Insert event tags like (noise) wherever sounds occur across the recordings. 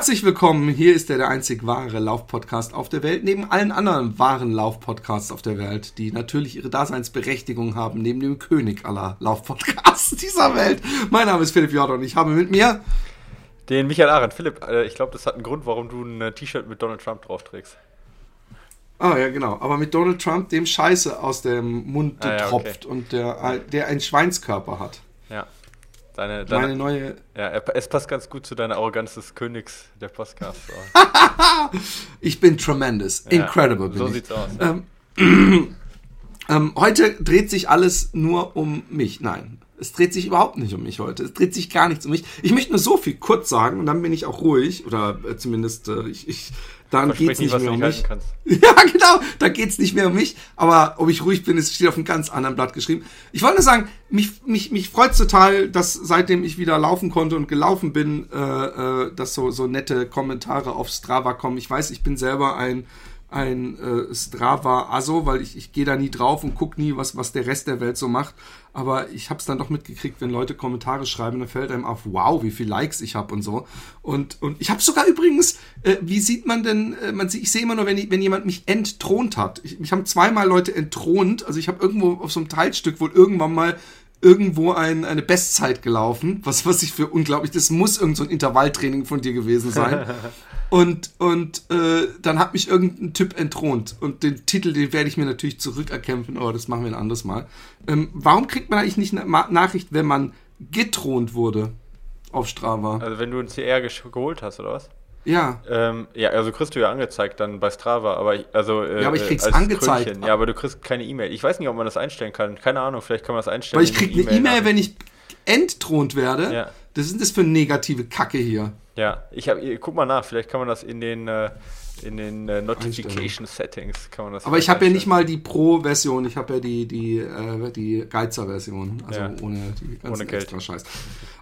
Herzlich willkommen. Hier ist der, der einzig wahre Laufpodcast auf der Welt, neben allen anderen wahren Laufpodcasts auf der Welt, die natürlich ihre Daseinsberechtigung haben, neben dem König aller Laufpodcasts (laughs) dieser Welt. Mein Name ist Philipp Jordan und ich habe mit mir den Michael Arendt. Philipp, äh, ich glaube, das hat einen Grund, warum du ein äh, T-Shirt mit Donald Trump drauf trägst. Ah ja, genau. Aber mit Donald Trump, dem Scheiße aus dem Mund ah, ja, tropft okay. und der, der einen Schweinskörper hat. Ja. Deine, deine, Meine neue. Ja, es passt ganz gut zu deiner Arroganz des Königs der Podcasts. (laughs) ich bin tremendous. Ja, Incredible. so ich. sieht's aus. Ähm, (clears throat) ähm, heute dreht sich alles nur um mich. Nein, es dreht sich überhaupt nicht um mich heute. Es dreht sich gar nichts um mich. Ich möchte nur so viel kurz sagen und dann bin ich auch ruhig. Oder äh, zumindest, äh, ich, ich dann geht es nicht, mehr um mich. (laughs) Ja, genau, da geht es nicht mehr um mich. Aber ob ich ruhig bin, es steht auf einem ganz anderen Blatt geschrieben. Ich wollte nur sagen, mich, mich, mich freut total, dass seitdem ich wieder laufen konnte und gelaufen bin, äh, äh, dass so, so nette Kommentare auf Strava kommen. Ich weiß, ich bin selber ein ein äh, Strava Aso, weil ich, ich gehe da nie drauf und guck nie, was, was der Rest der Welt so macht. Aber ich habe es dann doch mitgekriegt, wenn Leute Kommentare schreiben, dann fällt einem auf, wow, wie viel Likes ich habe und so. Und, und ich habe sogar übrigens, äh, wie sieht man denn, äh, man ich sehe immer nur, wenn, wenn jemand mich entthront hat. Ich, mich haben zweimal Leute entthront. Also ich habe irgendwo auf so einem Teilstück wohl irgendwann mal irgendwo ein, eine Bestzeit gelaufen, was, was ich für unglaublich, das muss irgend so ein Intervalltraining von dir gewesen sein. (laughs) und und äh, dann hat mich irgendein Typ entthront. Und den Titel, den werde ich mir natürlich zurückerkämpfen, aber das machen wir ein anderes Mal. Ähm, warum kriegt man eigentlich nicht eine Nachricht, wenn man getront wurde auf Strava? Also wenn du ein CR geholt hast, oder was? Ja. Ähm, ja, also kriegst du ja angezeigt dann bei Strava, aber ich, also äh, Ja, aber ich krieg's angezeigt. Krönchen. Ja, aber du kriegst keine E-Mail. Ich weiß nicht, ob man das einstellen kann. Keine Ahnung, vielleicht kann man das einstellen. Weil ich krieg eine E-Mail, wenn ich entthront werde. Ja. Das ist das für negative Kacke hier. Ja, ich habe guck mal nach, vielleicht kann man das in den äh, in den äh, Notification Settings kann man das. Aber ich habe ja nicht mal die Pro-Version, ich habe ja die die äh, die Geizer-Version, also ja. ohne die ganzen ohne Geld. extra Scheiß.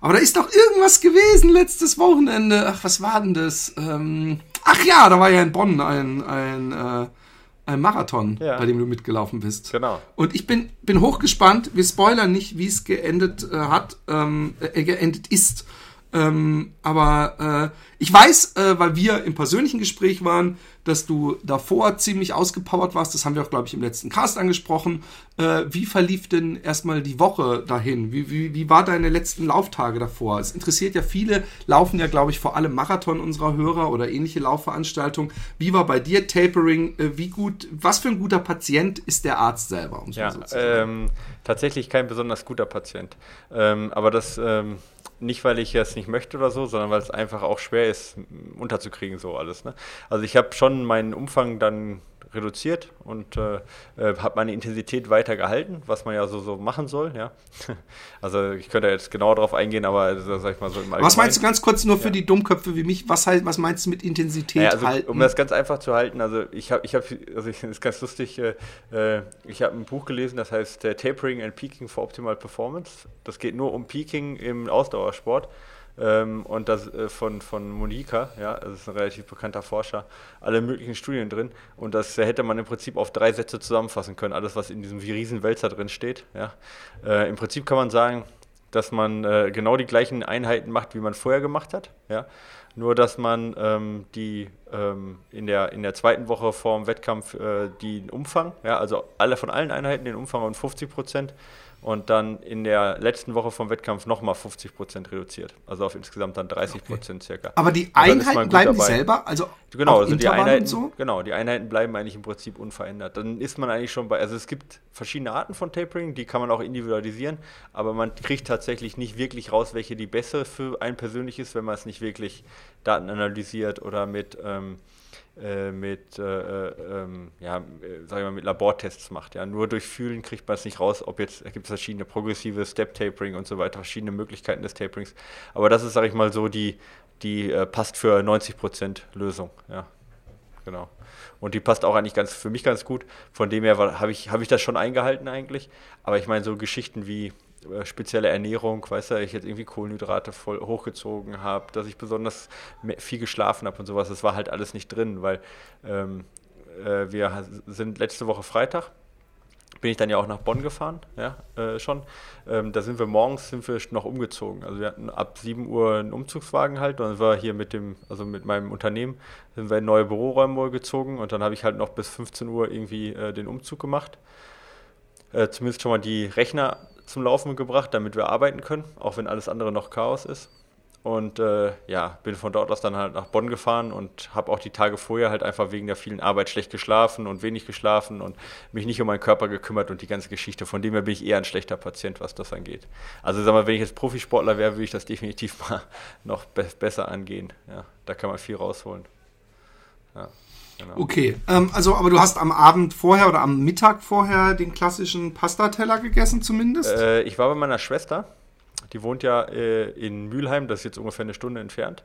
Aber da ist doch irgendwas gewesen letztes Wochenende. Ach, was war denn das? Ähm, ach ja, da war ja in Bonn ein ein äh, ein Marathon, ja. bei dem du mitgelaufen bist. Genau. Und ich bin, bin hochgespannt. Wir spoilern nicht, wie es geendet äh, hat, ähm, äh, geendet ist. Ähm, aber äh, ich weiß, äh, weil wir im persönlichen Gespräch waren, dass du davor ziemlich ausgepowert warst. Das haben wir auch, glaube ich, im letzten Cast angesprochen. Äh, wie verlief denn erstmal die Woche dahin? Wie, wie, wie war deine letzten Lauftage davor? Es interessiert ja viele, laufen ja, glaube ich, vor allem Marathon unserer Hörer oder ähnliche Laufveranstaltungen. Wie war bei dir Tapering? Äh, wie gut, was für ein guter Patient ist der Arzt selber? Um ja, so ähm, tatsächlich kein besonders guter Patient. Ähm, aber das ähm, nicht, weil ich es nicht möchte oder so, sondern weil es einfach auch schwer ist, unterzukriegen, so alles. Ne? Also ich habe schon meinen Umfang dann reduziert und äh, äh, habe meine Intensität weiter gehalten, was man ja so, so machen soll. Ja? (laughs) Also ich könnte jetzt genauer darauf eingehen, aber also, sag ich mal so im Was meinst du ganz kurz nur für ja. die Dummköpfe wie mich? Was heißt, was meinst du mit Intensität ja, also, halten? Um das ganz einfach zu halten, also ich habe, ich habe, also ich, das (laughs) ist ganz lustig. Äh, äh ich habe ein Buch gelesen, das heißt äh, Tapering and Peaking for Optimal Performance. Das geht nur um Peaking im Ausdauersport. Ähm, und das äh, von, von Monika, ja, das ist ein relativ bekannter Forscher, alle möglichen Studien drin. Und das hätte man im Prinzip auf drei Sätze zusammenfassen können, alles, was in diesem Riesenwälzer drin steht. Ja. Äh, Im Prinzip kann man sagen, dass man äh, genau die gleichen Einheiten macht, wie man vorher gemacht hat. Ja. Nur, dass man ähm, die ähm, in, der, in der zweiten Woche vor dem Wettkampf äh, den Umfang, ja, also alle von allen Einheiten den Umfang um 50 Prozent und dann in der letzten Woche vom Wettkampf nochmal 50 Prozent reduziert. Also auf insgesamt dann 30 Prozent okay. circa. Aber die Einheiten bleiben dieselbe? Also genau, also die Einheiten, so? genau, die Einheiten bleiben eigentlich im Prinzip unverändert. Dann ist man eigentlich schon bei, also es gibt verschiedene Arten von Tapering, die kann man auch individualisieren, aber man kriegt tatsächlich nicht wirklich raus, welche die bessere für ein persönlich ist, wenn man es nicht wirklich Daten analysiert oder mit ähm, äh, mit, äh, äh, ähm, ja, äh, sagen wir mit Labortests macht. Ja. Nur durch Fühlen kriegt man es nicht raus, ob jetzt, gibt es verschiedene progressive Step-Tapering und so weiter, verschiedene Möglichkeiten des Taperings. Aber das ist, sage ich mal, so die, die äh, passt für 90% Lösung. Ja. genau. Und die passt auch eigentlich ganz für mich ganz gut. Von dem her habe ich, hab ich das schon eingehalten eigentlich. Aber ich meine, so Geschichten wie spezielle Ernährung, weißt du, ich jetzt irgendwie Kohlenhydrate voll hochgezogen habe, dass ich besonders viel geschlafen habe und sowas, das war halt alles nicht drin, weil ähm, äh, wir sind letzte Woche Freitag bin ich dann ja auch nach Bonn gefahren, ja, äh, schon. Ähm, da sind wir morgens sind wir noch umgezogen. Also wir hatten ab 7 Uhr einen Umzugswagen halt und dann war hier mit dem, also mit meinem Unternehmen, sind wir in neue Büroräume gezogen und dann habe ich halt noch bis 15 Uhr irgendwie äh, den Umzug gemacht. Äh, zumindest schon mal die Rechner zum Laufen gebracht, damit wir arbeiten können, auch wenn alles andere noch Chaos ist. Und äh, ja, bin von dort aus dann halt nach Bonn gefahren und habe auch die Tage vorher halt einfach wegen der vielen Arbeit schlecht geschlafen und wenig geschlafen und mich nicht um meinen Körper gekümmert und die ganze Geschichte. Von dem her bin ich eher ein schlechter Patient, was das angeht. Also sag mal, wenn ich jetzt Profisportler wäre, würde ich das definitiv (laughs) mal noch be besser angehen. Ja, da kann man viel rausholen. Ja. Genau. Okay, ähm, also aber du hast am Abend vorher oder am Mittag vorher den klassischen Pastateller gegessen zumindest? Äh, ich war bei meiner Schwester die wohnt ja äh, in Mülheim, das ist jetzt ungefähr eine Stunde entfernt.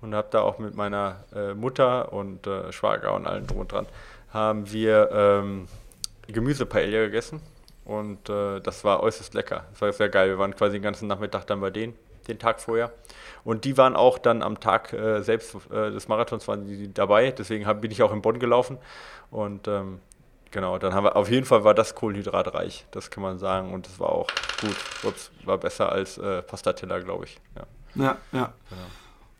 Und habe da auch mit meiner äh, Mutter und äh, Schwager und allen drum und dran, haben wir ähm, Gemüsepaella gegessen. Und äh, das war äußerst lecker. Das war sehr geil. Wir waren quasi den ganzen Nachmittag dann bei denen, den Tag vorher. Und die waren auch dann am Tag äh, selbst äh, des Marathons waren die dabei. Deswegen hab, bin ich auch in Bonn gelaufen. Und ähm, Genau, dann haben wir, auf jeden Fall war das kohlenhydratreich, das kann man sagen. Und das war auch gut. Ups, war besser als äh, Pastatilla, glaube ich. Ja, ja. ja. Genau.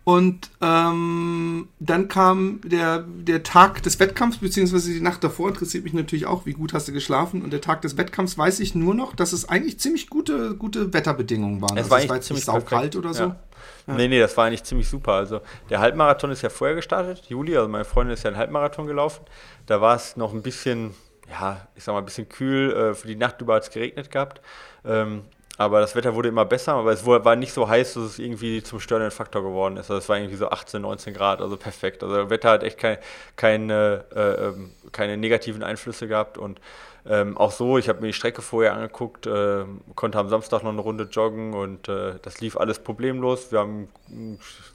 Und ähm, dann kam der, der Tag des Wettkampfs, beziehungsweise die Nacht davor, interessiert mich natürlich auch, wie gut hast du geschlafen. Und der Tag des Wettkampfs weiß ich nur noch, dass es eigentlich ziemlich gute, gute Wetterbedingungen waren. Es also war, es war jetzt ziemlich saukalt oder so. Ja. Ja. Nee, nee, das war eigentlich ziemlich super. Also der Halbmarathon ist ja vorher gestartet, Juli, also meine Freundin ist ja einen Halbmarathon gelaufen. Da war es noch ein bisschen ja, ich sag mal, ein bisschen kühl. Äh, für die Nacht über hat es geregnet gehabt. Ähm, aber das Wetter wurde immer besser, aber es war nicht so heiß, dass es irgendwie zum störenden Faktor geworden ist. Also es war irgendwie so 18, 19 Grad, also perfekt. Also Wetter hat echt kein, keine, äh, ähm, keine negativen Einflüsse gehabt und ähm, auch so, ich habe mir die Strecke vorher angeguckt, äh, konnte am Samstag noch eine Runde joggen und äh, das lief alles problemlos. Wir haben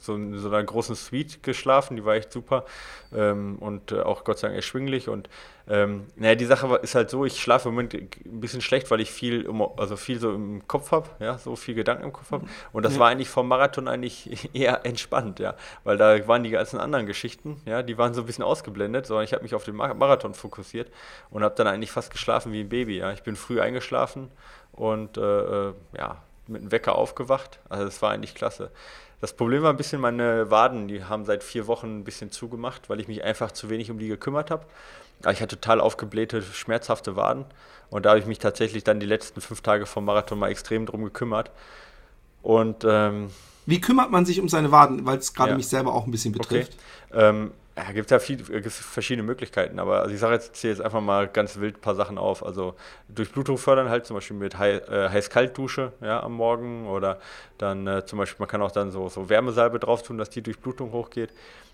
so in so einer großen Suite geschlafen, die war echt super ähm, und äh, auch Gott sei Dank erschwinglich. Und ähm, naja, die Sache ist halt so, ich schlafe im Moment ein bisschen schlecht, weil ich viel, also viel so im Kopf habe, ja, so viel Gedanken im Kopf habe. Und das ja. war eigentlich vom Marathon eigentlich (laughs) eher entspannt, ja, weil da waren die ganzen anderen Geschichten, ja, die waren so ein bisschen ausgeblendet, sondern ich habe mich auf den Marathon fokussiert und habe dann eigentlich fast geschlafen wie ein Baby, ja. Ich bin früh eingeschlafen und äh, äh ja, mit einem Wecker aufgewacht. Also das war eigentlich klasse. Das Problem war ein bisschen meine Waden, die haben seit vier Wochen ein bisschen zugemacht, weil ich mich einfach zu wenig um die gekümmert habe. Ich hatte total aufgeblähte, schmerzhafte Waden und da habe ich mich tatsächlich dann die letzten fünf Tage vom Marathon mal extrem drum gekümmert. Und ähm, wie kümmert man sich um seine Waden, weil es gerade ja. mich selber auch ein bisschen betrifft? Okay. Ähm, ja, gibt ja viel, gibt's verschiedene Möglichkeiten, aber also ich sage jetzt, zähle jetzt einfach mal ganz wild ein paar Sachen auf. Also Durchblutung fördern halt zum Beispiel mit äh, Heiß-Kalt-Dusche ja, am Morgen oder dann äh, zum Beispiel, man kann auch dann so, so Wärmesalbe drauf tun, dass die Durchblutung hochgeht.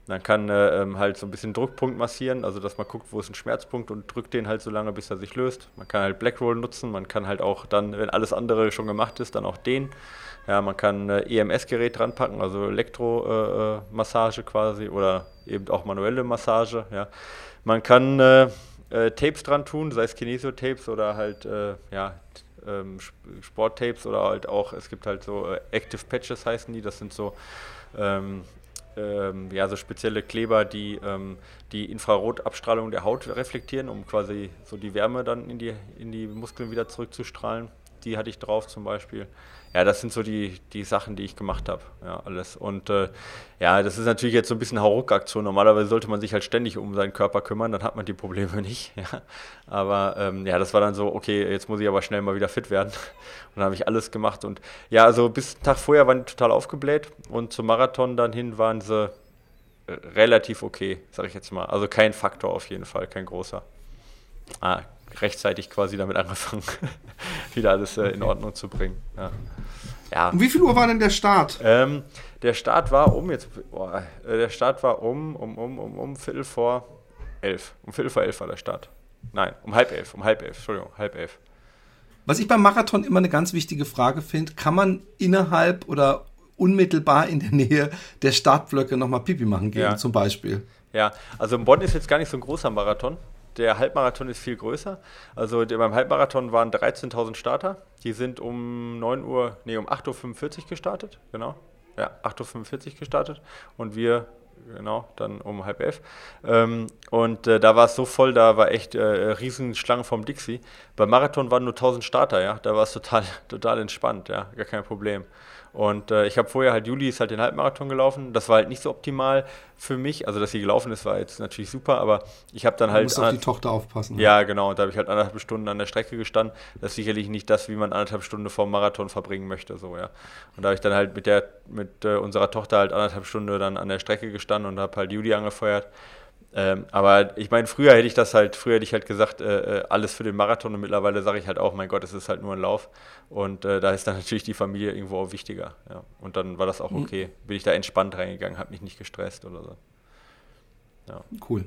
Man kann äh, ähm, halt so ein bisschen Druckpunkt massieren, also dass man guckt, wo ist ein Schmerzpunkt und drückt den halt so lange, bis er sich löst. Man kann halt Blackroll nutzen, man kann halt auch dann, wenn alles andere schon gemacht ist, dann auch den. Ja, man kann ein EMS-Gerät dran packen, also Elektromassage äh, quasi oder eben auch manuelle Massage. Ja. Man kann äh, äh, Tapes dran tun, sei es Kinesio-Tapes oder halt äh, ja, ähm, Sport-Tapes oder halt auch, es gibt halt so äh, Active Patches heißen die, das sind so ähm, ähm, ja, so spezielle Kleber, die ähm, die Infrarotabstrahlung der Haut reflektieren, um quasi so die Wärme dann in die, in die Muskeln wieder zurückzustrahlen. Die hatte ich drauf zum Beispiel ja, das sind so die, die Sachen, die ich gemacht habe. Ja, alles. Und äh, ja, das ist natürlich jetzt so ein bisschen Hauruck-Aktion. Normalerweise sollte man sich halt ständig um seinen Körper kümmern, dann hat man die Probleme (laughs) nicht. Ja. Aber ähm, ja, das war dann so, okay, jetzt muss ich aber schnell mal wieder fit werden. (laughs) Und dann habe ich alles gemacht. Und ja, also bis Tag vorher waren die total aufgebläht und zum Marathon dann hin waren sie äh, relativ okay, sage ich jetzt mal. Also kein Faktor auf jeden Fall, kein großer. Ah, rechtzeitig quasi damit angefangen, (laughs) wieder alles äh, in Ordnung zu bringen. Ja. Ja. Um wie viel Uhr war denn der Start? Ähm, der Start war um jetzt, boah, äh, der Start war um, um, um, um, um Viertel vor elf. Um Viertel vor elf war der Start. Nein, um halb elf, um halb elf, Entschuldigung, halb elf. Was ich beim Marathon immer eine ganz wichtige Frage finde, kann man innerhalb oder unmittelbar in der Nähe der Startblöcke nochmal Pipi machen gehen, ja. zum Beispiel. Ja, also Bonn ist jetzt gar nicht so ein großer Marathon. Der Halbmarathon ist viel größer. Also beim Halbmarathon waren 13.000 Starter. Die sind um 9 Uhr, nee, um 8.45 Uhr gestartet. Genau. Ja, 8.45 Uhr gestartet. Und wir genau, dann um halb elf. Ähm, und äh, da war es so voll, da war echt äh, Riesenschlange vom Dixie. Beim Marathon waren nur 1000 Starter, ja, da war es total, (laughs) total entspannt, ja, gar kein Problem. Und äh, ich habe vorher halt, Juli ist halt den Halbmarathon gelaufen. Das war halt nicht so optimal für mich. Also, dass sie gelaufen ist, war jetzt natürlich super, aber ich habe dann du halt. Du musst auf die Tochter aufpassen. Ja, genau. Und da habe ich halt anderthalb Stunden an der Strecke gestanden. Das ist sicherlich nicht das, wie man anderthalb Stunden vor dem Marathon verbringen möchte, so, ja. Und da habe ich dann halt mit der, mit äh, unserer Tochter halt anderthalb Stunden dann an der Strecke gestanden und habe halt Juli angefeuert. Ähm, aber ich meine, früher hätte ich das halt, früher hätte ich halt gesagt, äh, äh alles für den Marathon und mittlerweile sage ich halt auch, mein Gott, es ist halt nur ein Lauf. Und äh, da ist dann (laughs) natürlich die Familie irgendwo auch wichtiger. Ja. Und dann war das auch mhm. okay. Bin ich da entspannt reingegangen, habe mich nicht gestresst oder so. Ja. Cool.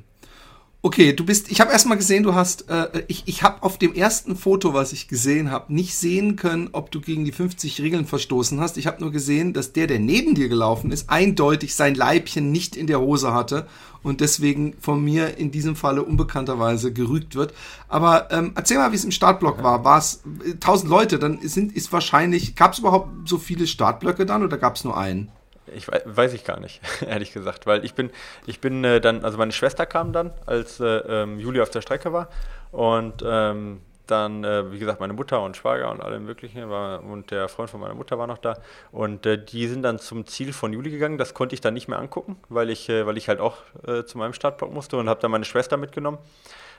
Okay, du bist, ich habe erstmal gesehen, du hast, äh, ich, ich habe auf dem ersten Foto, was ich gesehen habe, nicht sehen können, ob du gegen die 50 Regeln verstoßen hast. Ich habe nur gesehen, dass der, der neben dir gelaufen ist, eindeutig sein Leibchen nicht in der Hose hatte und deswegen von mir in diesem Falle unbekannterweise gerügt wird. Aber ähm, erzähl mal, wie es im Startblock war. War es äh, 1000 Leute, dann sind, ist wahrscheinlich, gab es überhaupt so viele Startblöcke dann oder gab es nur einen? Ich weiß, weiß, ich gar nicht, (laughs) ehrlich gesagt, weil ich bin, ich bin äh, dann, also meine Schwester kam dann, als äh, ähm, Juli auf der Strecke war und ähm, dann, äh, wie gesagt, meine Mutter und Schwager und alle möglichen war, und der Freund von meiner Mutter war noch da und äh, die sind dann zum Ziel von Juli gegangen. Das konnte ich dann nicht mehr angucken, weil ich, äh, weil ich halt auch äh, zu meinem Startblock musste und habe dann meine Schwester mitgenommen.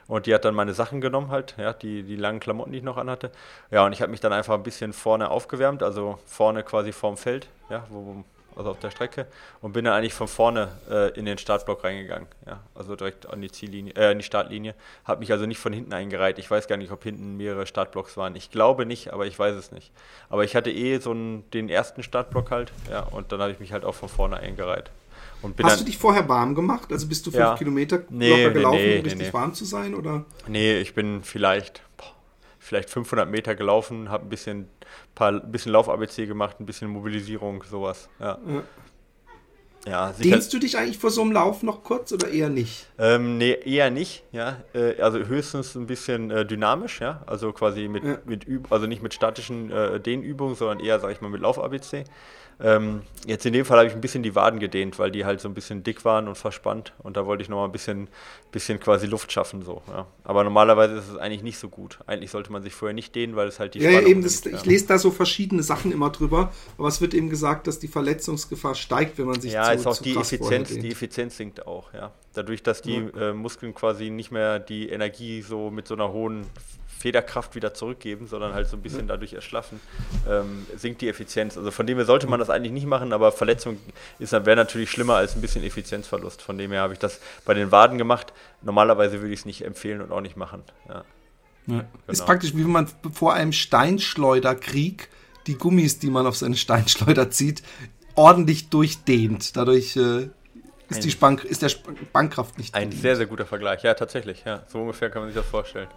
Und die hat dann meine Sachen genommen halt, ja, die, die langen Klamotten, die ich noch anhatte. Ja, und ich habe mich dann einfach ein bisschen vorne aufgewärmt, also vorne quasi vorm Feld, ja, wo, also auf der Strecke, und bin dann eigentlich von vorne äh, in den Startblock reingegangen. Ja, also direkt an die Ziellinie, äh, an die Startlinie. Habe mich also nicht von hinten eingereiht. Ich weiß gar nicht, ob hinten mehrere Startblocks waren. Ich glaube nicht, aber ich weiß es nicht. Aber ich hatte eh so einen, den ersten Startblock halt, ja, und dann habe ich mich halt auch von vorne eingereiht. Hast du dich vorher warm gemacht? Also bist du fünf ja. Kilometer nee, locker gelaufen, nee, nee, um richtig warm zu sein? Oder? Nee, ich bin vielleicht, boah, vielleicht 500 Meter gelaufen, habe ein bisschen paar bisschen Lauf-ABC gemacht, ein bisschen Mobilisierung, sowas. Ja. ja. Ja, Dehnst du dich eigentlich vor so einem Lauf noch kurz oder eher nicht? Ähm, nee, eher nicht, ja. Äh, also höchstens ein bisschen äh, dynamisch, ja. Also quasi mit, ja. mit Üb also nicht mit statischen äh, Dehnübungen, sondern eher, sag ich mal, mit Lauf-ABC. Ähm, jetzt in dem Fall habe ich ein bisschen die Waden gedehnt, weil die halt so ein bisschen dick waren und verspannt und da wollte ich nochmal ein bisschen, bisschen quasi Luft schaffen. So, ja. Aber normalerweise ist es eigentlich nicht so gut. Eigentlich sollte man sich vorher nicht dehnen, weil es halt die Ja, ja eben, das, ich lese da so verschiedene Sachen immer drüber, aber es wird eben gesagt, dass die Verletzungsgefahr steigt, wenn man sich Ja, zu, ist auch die Effizienz, die Effizienz sinkt auch, ja. Dadurch, dass die ja. äh, Muskeln quasi nicht mehr die Energie so mit so einer hohen Federkraft wieder zurückgeben, sondern halt so ein bisschen dadurch erschlaffen, ähm, sinkt die Effizienz. Also von dem her sollte man das eigentlich nicht machen, aber Verletzung wäre natürlich schlimmer als ein bisschen Effizienzverlust. Von dem her habe ich das bei den Waden gemacht. Normalerweise würde ich es nicht empfehlen und auch nicht machen. Ja. Ja. Genau. Ist praktisch, wie wenn man vor einem Steinschleuderkrieg die Gummis, die man auf seine Steinschleuder zieht, ordentlich durchdehnt. Dadurch äh, ist, die Spank ist der Spannkraft nicht. Ein sehr, sehr guter Vergleich. Ja, tatsächlich. Ja, so ungefähr kann man sich das vorstellen.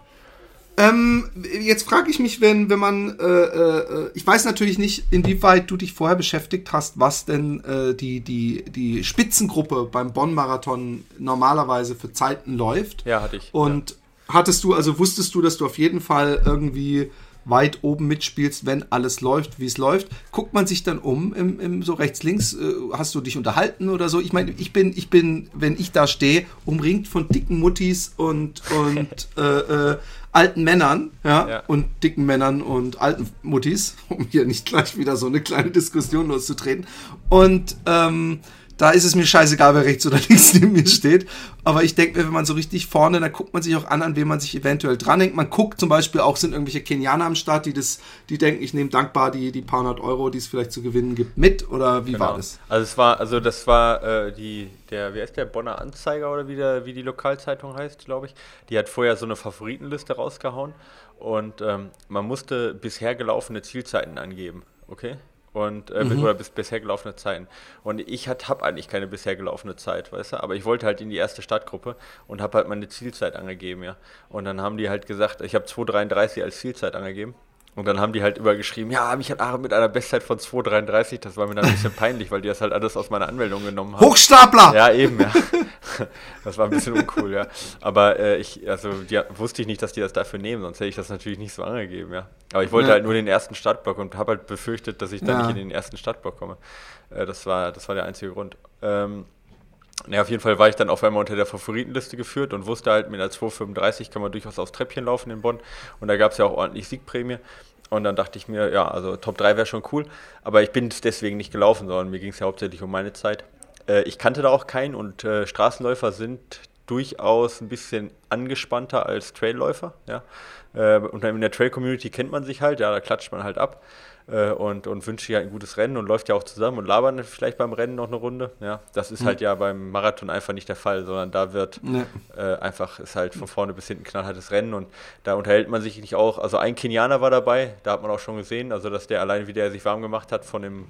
Ähm, jetzt frage ich mich, wenn, wenn man, äh, äh, ich weiß natürlich nicht, inwieweit du dich vorher beschäftigt hast, was denn äh, die, die, die Spitzengruppe beim Bonn-Marathon normalerweise für Zeiten läuft. Ja, hatte ich. Und ja. hattest du, also wusstest du, dass du auf jeden Fall irgendwie weit oben mitspielst, wenn alles läuft, wie es läuft. Guckt man sich dann um, im, im so rechts, links, äh, hast du dich unterhalten oder so? Ich meine, ich bin, ich bin, wenn ich da stehe, umringt von dicken Muttis und, und (laughs) äh, äh, alten Männern, ja, ja, und dicken Männern und alten Muttis, (laughs) um hier nicht gleich wieder so eine kleine Diskussion loszutreten. Und ähm, da ist es mir scheißegal, wer rechts oder links neben mir steht. Aber ich denke mir, wenn man so richtig vorne, dann guckt man sich auch an, an wem man sich eventuell dranhängt. Man guckt zum Beispiel auch, sind irgendwelche Kenianer am Start, die das, die denken, ich nehme dankbar die, die paar hundert Euro, die es vielleicht zu gewinnen gibt, mit oder wie genau. war das? Also es war, also das war äh, die, der, wie heißt der, Bonner Anzeiger oder wie, der, wie die Lokalzeitung heißt, glaube ich. Die hat vorher so eine Favoritenliste rausgehauen und ähm, man musste bisher gelaufene Zielzeiten angeben. Okay? Und äh, mhm. oder bis, bisher gelaufene Zeiten. Und ich habe eigentlich keine bisher gelaufene Zeit, weißt du, aber ich wollte halt in die erste Startgruppe und habe halt meine Zielzeit angegeben, ja. Und dann haben die halt gesagt, ich habe 2,33 als Zielzeit angegeben Und dann haben die halt übergeschrieben, ja, mich hat Aaron mit einer Bestzeit von 2,33. Das war mir dann ein bisschen peinlich, weil die das halt alles aus meiner Anmeldung genommen haben. Hochstapler! Ja, eben, ja. (laughs) Das war ein bisschen uncool, ja. Aber äh, ich, also die, wusste ich nicht, dass die das dafür nehmen, sonst hätte ich das natürlich nicht so angegeben, ja. Aber ich wollte ja. halt nur den ersten Startblock und habe halt befürchtet, dass ich dann ja. nicht in den ersten Startblock komme. Äh, das, war, das war der einzige Grund. Ähm, ja, auf jeden Fall war ich dann auf einmal unter der Favoritenliste geführt und wusste halt, mit einer 2,35 kann man durchaus aufs Treppchen laufen in Bonn. Und da gab es ja auch ordentlich Siegprämie. Und dann dachte ich mir, ja, also Top 3 wäre schon cool. Aber ich bin deswegen nicht gelaufen, sondern mir ging es ja hauptsächlich um meine Zeit. Äh, ich kannte da auch keinen und äh, Straßenläufer sind durchaus ein bisschen angespannter als Trailläufer. Ja? Äh, und in der Trail-Community kennt man sich halt, ja, da klatscht man halt ab äh, und, und wünscht sich halt ein gutes Rennen und läuft ja auch zusammen und labern vielleicht beim Rennen noch eine Runde. Ja, das ist mhm. halt ja beim Marathon einfach nicht der Fall, sondern da wird nee. äh, einfach, ist halt von vorne bis hinten knallhartes Rennen und da unterhält man sich nicht auch, also ein Kenianer war dabei, da hat man auch schon gesehen, also dass der allein, wie der sich warm gemacht hat von dem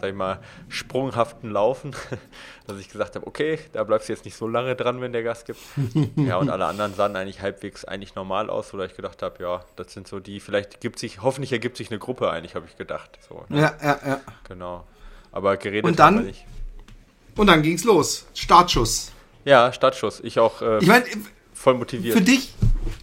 sag ich mal, sprunghaften Laufen, (laughs) dass ich gesagt habe, okay, da bleibst du jetzt nicht so lange dran, wenn der Gas gibt. (laughs) ja, und alle anderen sahen eigentlich halbwegs eigentlich normal aus, wo ich gedacht habe, ja, das sind so die, vielleicht gibt sich, hoffentlich ergibt sich eine Gruppe eigentlich, habe ich gedacht. So, ne? Ja, ja, ja. Genau. Aber geredet und dann, nicht. Und dann ging's los. Startschuss. Ja, Startschuss. Ich auch äh, ich mein, voll motiviert. Für dich,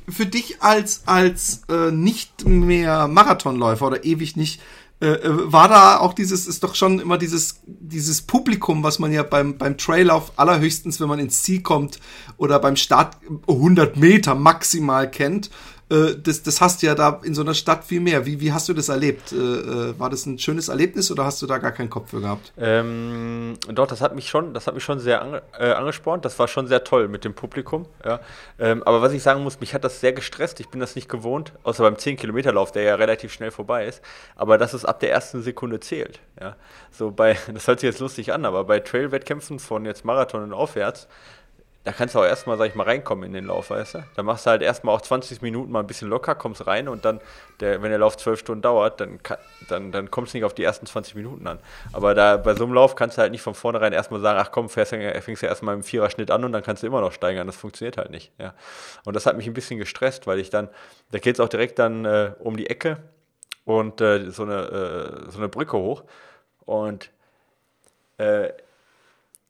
für dich als, als äh, nicht mehr Marathonläufer oder ewig nicht äh, äh, war da auch dieses, ist doch schon immer dieses, dieses Publikum, was man ja beim, beim Traillauf allerhöchstens, wenn man ins Ziel kommt oder beim Start 100 Meter maximal kennt. Äh, das, das hast du ja da in so einer Stadt viel mehr. Wie, wie hast du das erlebt? Äh, äh, war das ein schönes Erlebnis oder hast du da gar keinen Kopf für gehabt? Ähm, doch, das hat mich schon, das hat mich schon sehr ange, äh, angespornt. Das war schon sehr toll mit dem Publikum. Ja. Ähm, aber was ich sagen muss, mich hat das sehr gestresst. Ich bin das nicht gewohnt, außer beim 10-Kilometer-Lauf, der ja relativ schnell vorbei ist. Aber dass es ab der ersten Sekunde zählt. Ja. So bei, (laughs) das hört sich jetzt lustig an, aber bei Trail-Wettkämpfen von jetzt Marathon und aufwärts, da kannst du auch erstmal, sag ich mal, reinkommen in den Lauf, weißt du? Da machst du halt erstmal auch 20 Minuten mal ein bisschen locker, kommst rein und dann, der, wenn der Lauf 12 Stunden dauert, dann, dann, dann kommst du nicht auf die ersten 20 Minuten an. Aber da bei so einem Lauf kannst du halt nicht von vornherein erstmal sagen, ach komm, fährst, fängst ja erstmal im Viererschnitt an und dann kannst du immer noch steigern. Das funktioniert halt nicht. Ja. Und das hat mich ein bisschen gestresst, weil ich dann, da geht es auch direkt dann äh, um die Ecke und äh, so, eine, äh, so eine Brücke hoch. Und äh,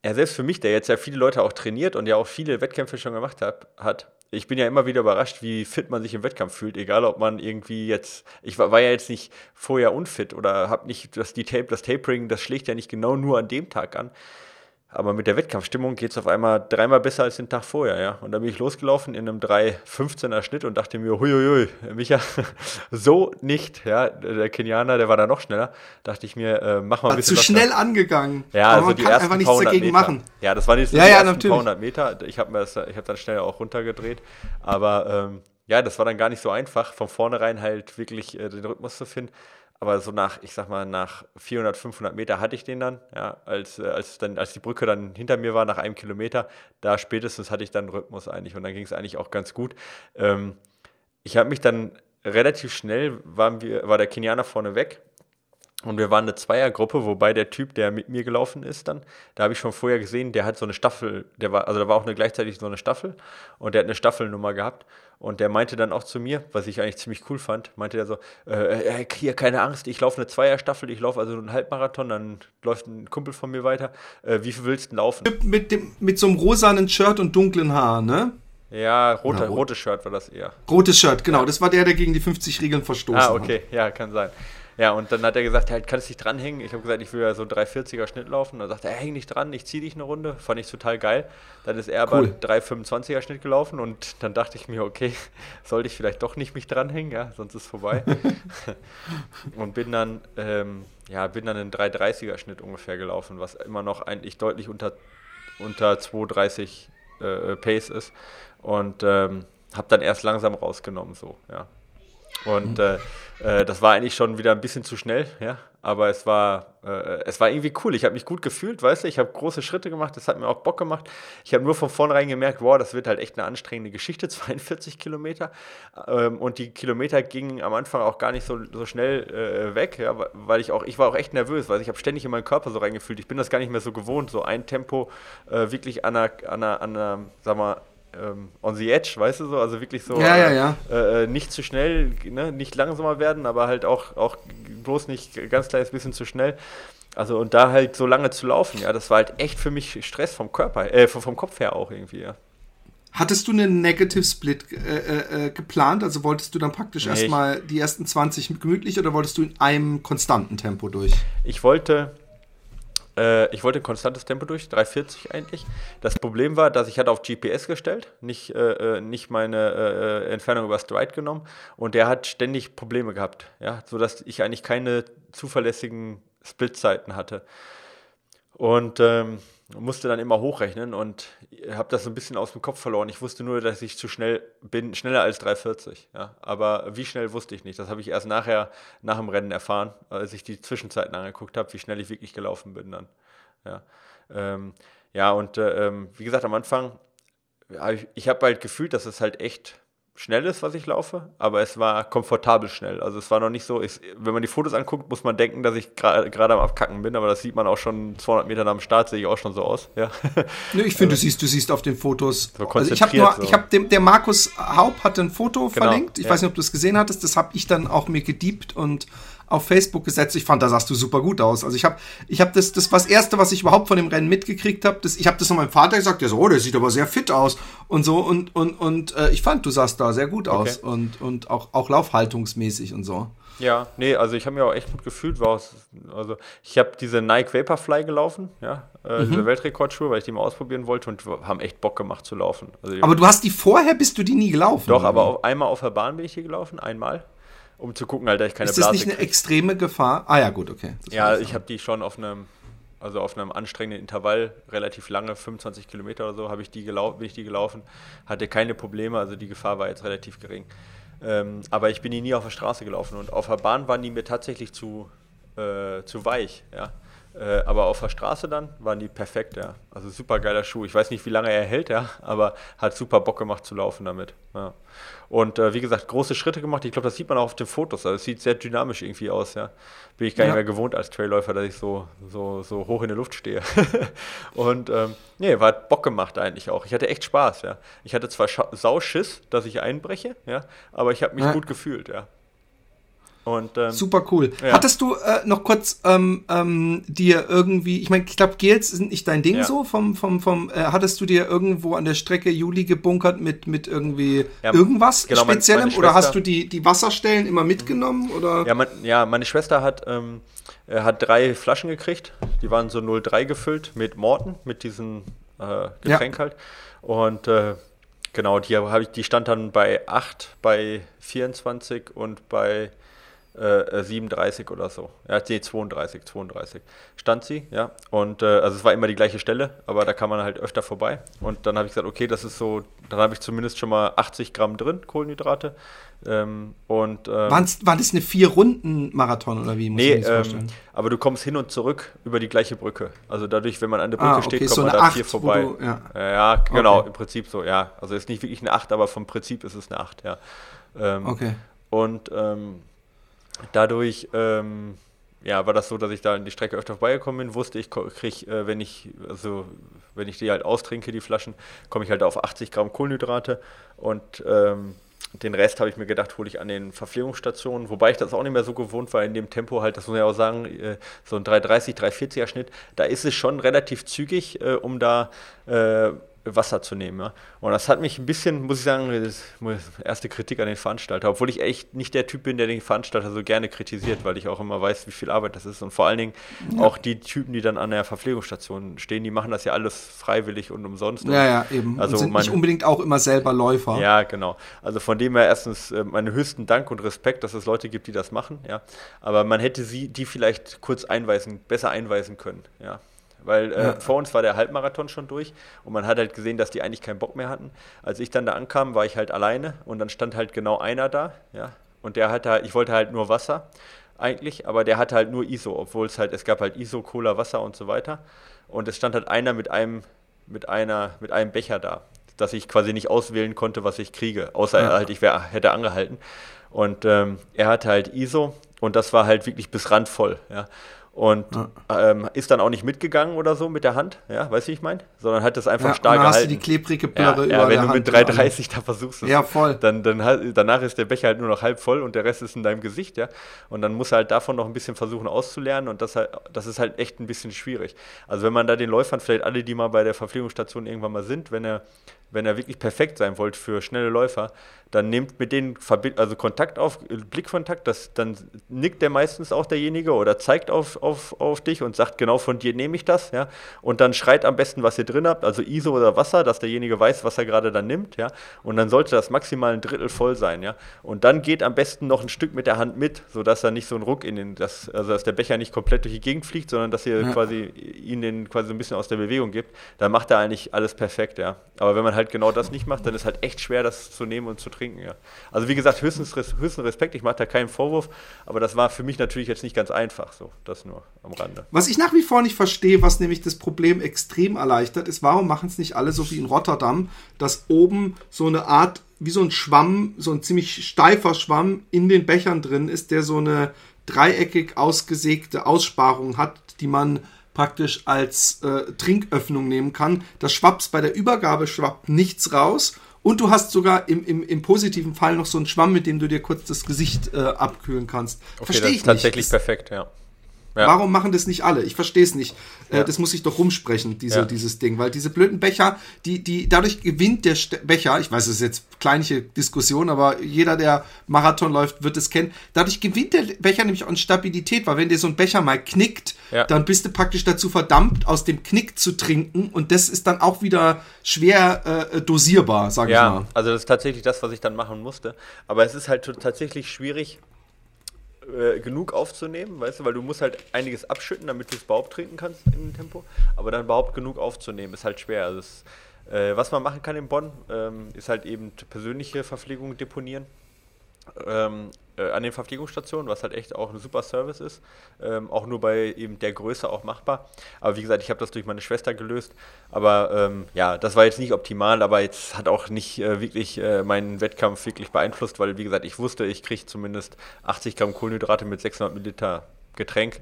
ja, selbst für mich, der jetzt ja viele Leute auch trainiert und ja auch viele Wettkämpfe schon gemacht hat, hat ich bin ja immer wieder überrascht, wie fit man sich im Wettkampf fühlt, egal ob man irgendwie jetzt, ich war, war ja jetzt nicht vorher unfit oder habe nicht das, die Tape, das Tapering, das schlägt ja nicht genau nur an dem Tag an. Aber mit der Wettkampfstimmung geht es auf einmal dreimal besser als den Tag vorher, ja. Und dann bin ich losgelaufen in einem 3,15er Schnitt und dachte mir, huiuiui, Micha, (laughs) so nicht, ja. Der Kenianer, der war da noch schneller. Dachte ich mir, äh, mach mal ein bisschen. Zu schnell da. angegangen. Ja, Aber also man die kann ersten einfach nichts dagegen Meter. machen. Ja, das waren jetzt ja, die ja, ersten natürlich. paar hundert Meter. Ich habe hab dann schnell auch runtergedreht. Aber ähm, ja, das war dann gar nicht so einfach, von vornherein halt wirklich äh, den Rhythmus zu finden. Aber so nach, ich sag mal, nach 400, 500 Meter hatte ich den dann, ja, als, äh, als, dann, als die Brücke dann hinter mir war, nach einem Kilometer, da spätestens hatte ich dann Rhythmus eigentlich und dann ging es eigentlich auch ganz gut. Ähm, ich habe mich dann relativ schnell, waren wir, war der Kenianer vorne weg und wir waren eine Zweiergruppe, wobei der Typ, der mit mir gelaufen ist dann, da habe ich schon vorher gesehen, der hat so eine Staffel, der war, also da war auch eine, gleichzeitig so eine Staffel und der hat eine Staffelnummer gehabt und der meinte dann auch zu mir, was ich eigentlich ziemlich cool fand, meinte er so, äh, äh hier keine Angst, ich laufe eine Zweierstaffel, ich laufe also einen Halbmarathon, dann läuft ein Kumpel von mir weiter, äh, wie viel willst du denn laufen? Mit, dem, mit so einem rosanen Shirt und dunklen Haaren, ne? Ja, rote, Na, rot. rotes Shirt war das eher. Rotes Shirt, genau. Ja. Das war der, der gegen die 50 Regeln verstoßen hat. Ah, okay, hat. ja, kann sein. Ja, und dann hat er gesagt, halt, kannst dich dranhängen. Ich habe gesagt, ich will ja so 340er Schnitt laufen. Dann sagt er, häng dich dran, ich ziehe dich eine Runde. Fand ich total geil. Dann ist er cool. bei 325er Schnitt gelaufen und dann dachte ich mir, okay, (laughs) sollte ich vielleicht doch nicht mich dranhängen, ja, sonst ist es vorbei. (laughs) und bin dann, ähm, ja, bin dann in 330er Schnitt ungefähr gelaufen, was immer noch eigentlich deutlich unter, unter 230 äh, Pace ist. Und ähm, habe dann erst langsam rausgenommen, so, ja. Und äh, äh, das war eigentlich schon wieder ein bisschen zu schnell, ja. Aber es war, äh, es war irgendwie cool. Ich habe mich gut gefühlt, weißt du. Ich habe große Schritte gemacht. Das hat mir auch Bock gemacht. Ich habe nur von vornherein gemerkt, wow, das wird halt echt eine anstrengende Geschichte. (laughs) 42 Kilometer. Ähm, und die Kilometer gingen am Anfang auch gar nicht so, so schnell äh, weg, ja, weil ich auch, ich war auch echt nervös, weil ich habe ständig in meinen Körper so reingefühlt. Ich bin das gar nicht mehr so gewohnt, so ein Tempo äh, wirklich an einer, an einer, an einer, sag mal, ähm, on the edge, weißt du so, also wirklich so ja, ja, ja. Äh, äh, nicht zu schnell, ne? nicht langsamer werden, aber halt auch, auch bloß nicht ganz kleines bisschen zu schnell. Also und da halt so lange zu laufen, ja, das war halt echt für mich Stress vom Körper, äh, vom Kopf her auch irgendwie, ja. Hattest du einen Negative Split äh, äh, äh, geplant? Also wolltest du dann praktisch nee, erstmal die ersten 20 gemütlich oder wolltest du in einem konstanten Tempo durch? Ich wollte, äh, ich wollte ein konstantes Tempo durch, 340 eigentlich. Das Problem war, dass ich hatte auf GPS gestellt, nicht, äh, äh, nicht meine Entfernung über Stride genommen und der hat ständig Probleme gehabt, ja, sodass ich eigentlich keine zuverlässigen Splitzeiten hatte. Und ähm, musste dann immer hochrechnen und habe das so ein bisschen aus dem Kopf verloren. Ich wusste nur, dass ich zu schnell bin, schneller als 340. Ja. Aber wie schnell wusste ich nicht. Das habe ich erst nachher, nach dem Rennen erfahren, als ich die Zwischenzeiten angeguckt habe, wie schnell ich wirklich gelaufen bin dann. Ja, ähm, ja und äh, ähm, wie gesagt, am Anfang, ich, ich habe halt gefühlt, dass es halt echt schnell ist, was ich laufe, aber es war komfortabel schnell. Also es war noch nicht so, ich, wenn man die Fotos anguckt, muss man denken, dass ich gerade am Abkacken bin, aber das sieht man auch schon 200 Meter nach dem Start, sehe ich auch schon so aus. Ja. Nö, ich finde, du (laughs) siehst, du siehst auf den Fotos. So also ich habe nur, so. ich habe dem, der Markus Haub hat ein Foto genau, verlinkt. Ich ja. weiß nicht, ob du es gesehen hattest. Das habe ich dann auch mir gediebt und auf Facebook gesetzt. Ich fand, da sahst du super gut aus. Also ich habe, ich habe das, das war das erste, was ich überhaupt von dem Rennen mitgekriegt habe. Ich habe das noch meinem Vater gesagt. Der so, oh, der sieht aber sehr fit aus und so und und und äh, ich fand, du sahst da sehr gut aus okay. und und auch auch laufhaltungsmäßig und so. Ja, nee, also ich habe mich auch echt gut gefühlt. War aus, also ich habe diese Nike Vaporfly gelaufen, ja, äh, mhm. diese Weltrekordschuhe, weil ich die mal ausprobieren wollte und haben echt Bock gemacht zu laufen. Also aber du hast die vorher, bist du die nie gelaufen? Doch, aber auf, einmal auf der Bahn bin ich hier gelaufen, einmal um zu gucken, halt, dass ich keine Ist das Blase nicht eine krieg. extreme Gefahr? Ah ja, gut, okay. Das ja, ich habe die schon auf einem, also auf einem anstrengenden Intervall, relativ lange, 25 Kilometer oder so, habe ich die gelaufen, bin ich die gelaufen, hatte keine Probleme, also die Gefahr war jetzt relativ gering. Ähm, aber ich bin die nie auf der Straße gelaufen und auf der Bahn waren die mir tatsächlich zu, äh, zu weich, ja. Äh, aber auf der Straße dann waren die perfekt, ja. Also super geiler Schuh. Ich weiß nicht, wie lange er hält, ja, aber hat super Bock gemacht zu laufen damit. Ja. Und äh, wie gesagt, große Schritte gemacht. Ich glaube, das sieht man auch auf den Fotos. Also es sieht sehr dynamisch irgendwie aus, ja. Bin ich gar ja. nicht mehr gewohnt als Trailläufer, dass ich so, so, so hoch in der Luft stehe. (laughs) und ähm, nee, war Bock gemacht eigentlich auch. Ich hatte echt Spaß, ja. Ich hatte zwar Sauschiss, dass ich einbreche, ja, aber ich habe mich ja. gut gefühlt, ja. Und, ähm, Super cool. Ja. Hattest du äh, noch kurz ähm, ähm, dir irgendwie, ich meine, ich glaube, Gels sind nicht dein Ding ja. so, vom, vom, vom, äh, hattest du dir irgendwo an der Strecke Juli gebunkert mit, mit irgendwie ja, irgendwas genau, Speziellem? Meine oder hast du die, die Wasserstellen immer mitgenommen? Oder? Ja, mein, ja, meine Schwester hat, ähm, äh, hat drei Flaschen gekriegt, die waren so 03 gefüllt mit Morten, mit diesem äh, Getränk halt. Und äh, genau, die, ich, die stand dann bei 8, bei 24 und bei äh, 37 oder so. Ja, nee, 32, 32 stand sie, ja. Und äh, also es war immer die gleiche Stelle, aber da kann man halt öfter vorbei. Und dann habe ich gesagt, okay, das ist so, dann habe ich zumindest schon mal 80 Gramm drin, Kohlenhydrate. Ähm, und, ähm, war das eine Vier-Runden-Marathon oder wie? Muss nee, ähm, aber du kommst hin und zurück über die gleiche Brücke. Also dadurch, wenn man an der Brücke ah, okay, steht, kommt so man da 8, vier vorbei. Du, ja. ja. genau, okay. im Prinzip so, ja. Also ist nicht wirklich eine 8, aber vom Prinzip ist es eine 8, ja. Ähm, okay. Und ähm, dadurch ähm, ja, war das so, dass ich da in die Strecke öfter vorbeigekommen bin, wusste ich, kriege, äh, wenn ich, also wenn ich die halt austrinke, die Flaschen, komme ich halt auf 80 Gramm Kohlenhydrate. Und ähm, den Rest habe ich mir gedacht, hole ich an den Verpflegungsstationen, wobei ich das auch nicht mehr so gewohnt war in dem Tempo halt, das muss ich auch sagen, äh, so ein 330, 340er Schnitt, da ist es schon relativ zügig, äh, um da äh, Wasser zu nehmen. Ja. Und das hat mich ein bisschen, muss ich sagen, das erste Kritik an den Veranstalter, obwohl ich echt nicht der Typ bin, der den Veranstalter so gerne kritisiert, weil ich auch immer weiß, wie viel Arbeit das ist. Und vor allen Dingen ja. auch die Typen, die dann an der Verpflegungsstation stehen, die machen das ja alles freiwillig und umsonst. Ja, ja, eben. Also und sind meine, nicht unbedingt auch immer selber Läufer. Ja, genau. Also von dem her erstens äh, meinen höchsten Dank und Respekt, dass es Leute gibt, die das machen. Ja. Aber man hätte sie, die vielleicht kurz einweisen, besser einweisen können. Ja weil äh, ja. vor uns war der Halbmarathon schon durch und man hat halt gesehen, dass die eigentlich keinen Bock mehr hatten. Als ich dann da ankam, war ich halt alleine und dann stand halt genau einer da, ja, und der hatte halt, ich wollte halt nur Wasser eigentlich, aber der hatte halt nur ISO, obwohl es halt, es gab halt ISO, Cola, Wasser und so weiter und es stand halt einer mit einem, mit einer, mit einem Becher da, dass ich quasi nicht auswählen konnte, was ich kriege, außer ja. halt, ich wär, hätte angehalten und ähm, er hatte halt ISO und das war halt wirklich bis randvoll, ja. Und ja. ähm, ist dann auch nicht mitgegangen oder so mit der Hand, ja, weißt du, wie ich meine? Sondern hat das einfach ja, stark gehalten. hast du die klebrige Blöre ja, ja, wenn du mit 3,30 da versuchst, ja, voll. Dann, dann danach ist der Becher halt nur noch halb voll und der Rest ist in deinem Gesicht, ja. Und dann musst du halt davon noch ein bisschen versuchen auszulernen und das, halt, das ist halt echt ein bisschen schwierig. Also wenn man da den Läufern, vielleicht alle, die mal bei der Verpflegungsstation irgendwann mal sind, wenn er wenn er wirklich perfekt sein wollt für schnelle Läufer, dann nehmt mit denen also Kontakt auf, Blickkontakt, das, dann nickt der meistens auch derjenige oder zeigt auf, auf, auf dich und sagt, genau von dir nehme ich das, ja. Und dann schreit am besten, was ihr drin habt, also ISO oder Wasser, dass derjenige weiß, was er gerade dann nimmt, ja. Und dann sollte das maximal ein Drittel voll sein, ja. Und dann geht am besten noch ein Stück mit der Hand mit, sodass er nicht so einen Ruck in den, das, also dass der Becher nicht komplett durch die Gegend fliegt, sondern dass ihr ja. quasi ihn den quasi ein bisschen aus der Bewegung gibt. Dann macht er eigentlich alles perfekt, ja. Aber wenn man halt genau das nicht macht, dann ist halt echt schwer, das zu nehmen und zu trinken trinken, ja. Also wie gesagt, höchstens, höchsten Respekt, ich mache da keinen Vorwurf, aber das war für mich natürlich jetzt nicht ganz einfach, so, das nur am Rande. Was ich nach wie vor nicht verstehe, was nämlich das Problem extrem erleichtert, ist, warum machen es nicht alle so wie in Rotterdam, dass oben so eine Art, wie so ein Schwamm, so ein ziemlich steifer Schwamm in den Bechern drin ist, der so eine dreieckig ausgesägte Aussparung hat, die man praktisch als äh, Trinköffnung nehmen kann. Das schwappt bei der Übergabe schwappt nichts raus und du hast sogar im, im, im positiven Fall noch so einen Schwamm, mit dem du dir kurz das Gesicht äh, abkühlen kannst. Okay, Verstehe ich nicht. Tatsächlich perfekt, ja. Ja. Warum machen das nicht alle? Ich verstehe es nicht. Äh, ja. das muss ich doch rumsprechen, diese, ja. dieses Ding. Weil diese blöden Becher, die, die, dadurch gewinnt der St Becher, ich weiß, es ist jetzt kleinliche Diskussion, aber jeder, der Marathon läuft, wird es kennen. Dadurch gewinnt der Becher nämlich an Stabilität, weil wenn dir so ein Becher mal knickt, dann bist du praktisch dazu verdammt, aus dem Knick zu trinken. Und das ist dann auch wieder schwer äh, dosierbar, sage ich mal. Ja, also das ist tatsächlich das, was ich dann machen musste. Aber es ist halt tatsächlich schwierig, äh, genug aufzunehmen, weißt du, weil du musst halt einiges abschütten, damit du es überhaupt trinken kannst im Tempo, aber dann überhaupt genug aufzunehmen, ist halt schwer. Also es, äh, was man machen kann in Bonn, ähm, ist halt eben persönliche Verpflegung deponieren ähm, äh, an den Verpflegungsstationen, was halt echt auch ein super Service ist. Ähm, auch nur bei eben der Größe auch machbar. Aber wie gesagt, ich habe das durch meine Schwester gelöst. Aber ähm, ja, das war jetzt nicht optimal, aber jetzt hat auch nicht äh, wirklich äh, meinen Wettkampf wirklich beeinflusst, weil wie gesagt, ich wusste, ich kriege zumindest 80 Gramm Kohlenhydrate mit 600 Milliliter Getränk.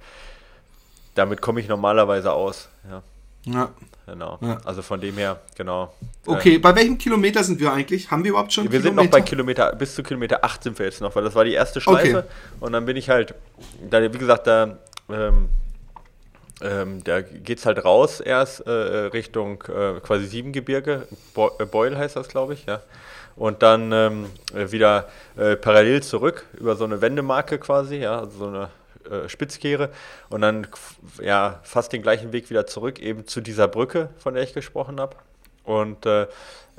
Damit komme ich normalerweise aus. Ja. Ja. Genau. Ja. Also von dem her, genau. Okay, bei welchem Kilometer sind wir eigentlich? Haben wir überhaupt schon Wir Kilometer? sind noch bei Kilometer, bis zu Kilometer 8 sind wir jetzt noch, weil das war die erste Schleife. Okay. Und dann bin ich halt, da, wie gesagt, da, ähm, ähm, da geht es halt raus erst äh, Richtung äh, quasi Siebengebirge. Bo äh, Beul heißt das, glaube ich, ja. Und dann ähm, wieder äh, parallel zurück über so eine Wendemarke quasi, ja, also so eine äh, Spitzkehre und dann ja fast den gleichen Weg wieder zurück, eben zu dieser Brücke, von der ich gesprochen habe. Und äh,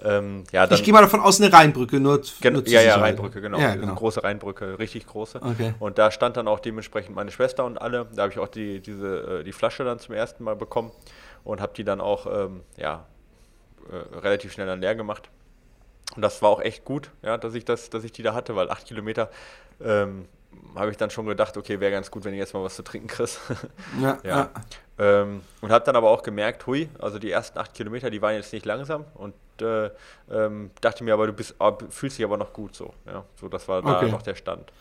ähm, ja, dann, ich gehe mal davon aus, eine Rheinbrücke, nur, gen, nur Ja, ja, Rheinbrücke, genau. Ja, genau. Eine große Rheinbrücke, richtig große. Okay. Und da stand dann auch dementsprechend meine Schwester und alle. Da habe ich auch die, diese, äh, die Flasche dann zum ersten Mal bekommen und habe die dann auch ähm, ja, äh, relativ schnell dann leer gemacht. Und das war auch echt gut, ja, dass ich das, dass ich die da hatte, weil acht Kilometer ähm, habe ich dann schon gedacht, okay, wäre ganz gut, wenn ich jetzt mal was zu trinken kriegst. (laughs) ja. ja. Ähm, und habe dann aber auch gemerkt, hui, also die ersten acht Kilometer, die waren jetzt nicht langsam und äh, ähm, dachte mir aber, du bist, fühlst dich aber noch gut so. Ja, so das war da noch der Stand.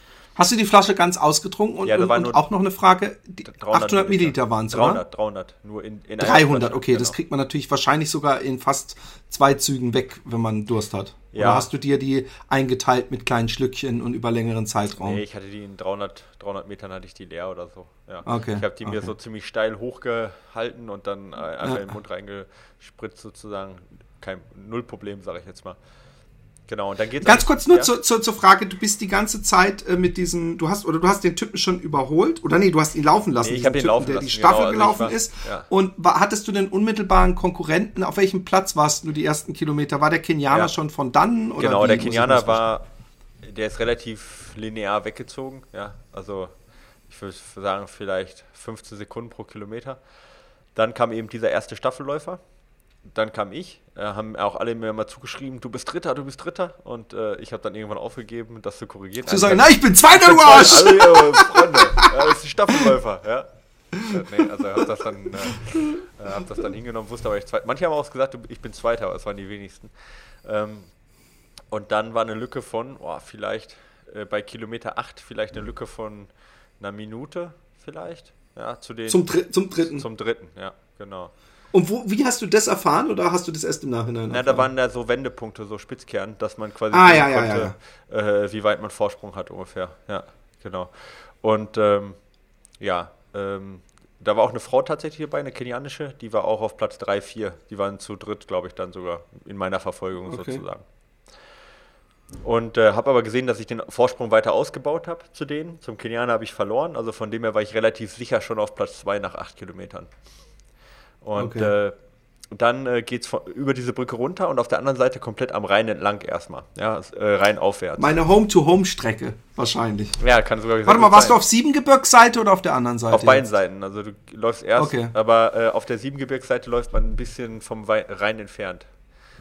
Hast du die Flasche ganz ausgetrunken? Und, ja, und, und auch noch eine Frage, 800 Milliliter waren es, 300, 300, nur in, in 300, okay, genau. das kriegt man natürlich wahrscheinlich sogar in fast zwei Zügen weg, wenn man Durst hat. Ja. Oder hast du dir die eingeteilt mit kleinen Schlückchen und über längeren Zeitraum? Nee, ich hatte die in 300, 300 Metern hatte ich die leer oder so. Ja. Okay. Ich habe die okay. mir so ziemlich steil hochgehalten und dann einfach ja. in den Mund reingespritzt sozusagen. Kein Null Problem, sage ich jetzt mal. Genau, und dann geht's Ganz kurz nur ja? zur, zur, zur Frage, du bist die ganze Zeit äh, mit diesem, du hast, oder du hast den Typen schon überholt, oder nee, du hast ihn laufen lassen, nee, ich habe den Typen, laufen der lassen, die Staffel genau, also gelaufen war, ist. Ja. Und war, hattest du den unmittelbaren Konkurrenten, auf welchem Platz warst du die ersten Kilometer? War der Kenianer ja. schon von dann? Oder genau, der Kenianer war, der ist relativ linear weggezogen, ja, also ich würde sagen vielleicht 15 Sekunden pro Kilometer. Dann kam eben dieser erste Staffelläufer, dann kam ich, haben auch alle mir mal zugeschrieben, du bist Dritter, du bist Dritter. Und äh, ich habe dann irgendwann aufgegeben, das zu korrigieren. Zu sagen, nein, ich bin Zweiter, du Arsch! Alle, ja, Freunde, ja, das ist ein Staffelläufer, ja. Äh, nee, also ich habe das, dann, äh, äh, hab das dann hingenommen, wusste aber ich Zweiter. Manche haben auch gesagt, ich bin Zweiter, aber es waren die wenigsten. Ähm, und dann war eine Lücke von, oh, vielleicht äh, bei Kilometer 8, vielleicht eine Lücke von einer Minute, vielleicht. Ja, zu den, zum, zum dritten. Zum dritten, ja, genau. Und wo, wie hast du das erfahren oder hast du das erst im Nachhinein Na, da waren da so Wendepunkte, so Spitzkern, dass man quasi ah, ja, ja, konnte, ja, äh, wie weit man Vorsprung hat ungefähr. Ja, genau. Und ähm, ja, ähm, da war auch eine Frau tatsächlich dabei, eine kenianische, die war auch auf Platz 3, 4. Die waren zu dritt, glaube ich, dann sogar in meiner Verfolgung okay. sozusagen. Und äh, habe aber gesehen, dass ich den Vorsprung weiter ausgebaut habe zu denen. Zum Kenianer habe ich verloren, also von dem her war ich relativ sicher schon auf Platz 2 nach 8 Kilometern. Und okay. äh, dann äh, geht es über diese Brücke runter und auf der anderen Seite komplett am Rhein entlang erstmal. Ja, äh, Rhein aufwärts. Meine Home-to-Home-Strecke wahrscheinlich. Ja, kann sogar Warte mal, warst sein. du auf Siebengebirgsseite oder auf der anderen Seite? Auf beiden Seiten. Also du läufst erst, okay. aber äh, auf der Siebengebirgsseite läuft man ein bisschen vom Rhein entfernt.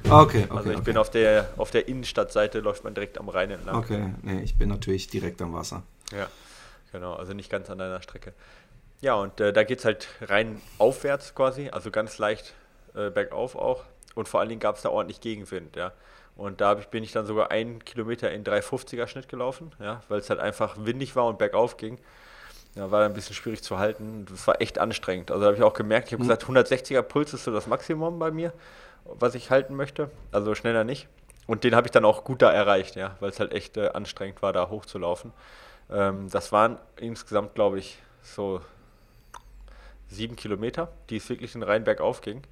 Okay, okay. Also ich okay. bin auf der, auf der Innenstadtseite, läuft man direkt am Rhein entlang. Okay, nee, ich bin natürlich direkt am Wasser. Ja, genau, also nicht ganz an deiner Strecke. Ja, und äh, da geht es halt rein aufwärts quasi, also ganz leicht äh, bergauf auch. Und vor allen Dingen gab es da ordentlich Gegenwind, ja. Und da ich, bin ich dann sogar einen Kilometer in 350er Schnitt gelaufen, ja, weil es halt einfach windig war und bergauf ging. Ja, war ein bisschen schwierig zu halten. Das war echt anstrengend. Also habe ich auch gemerkt, ich habe mhm. gesagt, 160er Puls ist so das Maximum bei mir was ich halten möchte. Also schneller nicht. Und den habe ich dann auch gut da erreicht, ja, weil es halt echt äh, anstrengend war, da hochzulaufen. Ähm, das waren insgesamt, glaube ich, so sieben Kilometer, die es wirklich den Rhein bergauf ging.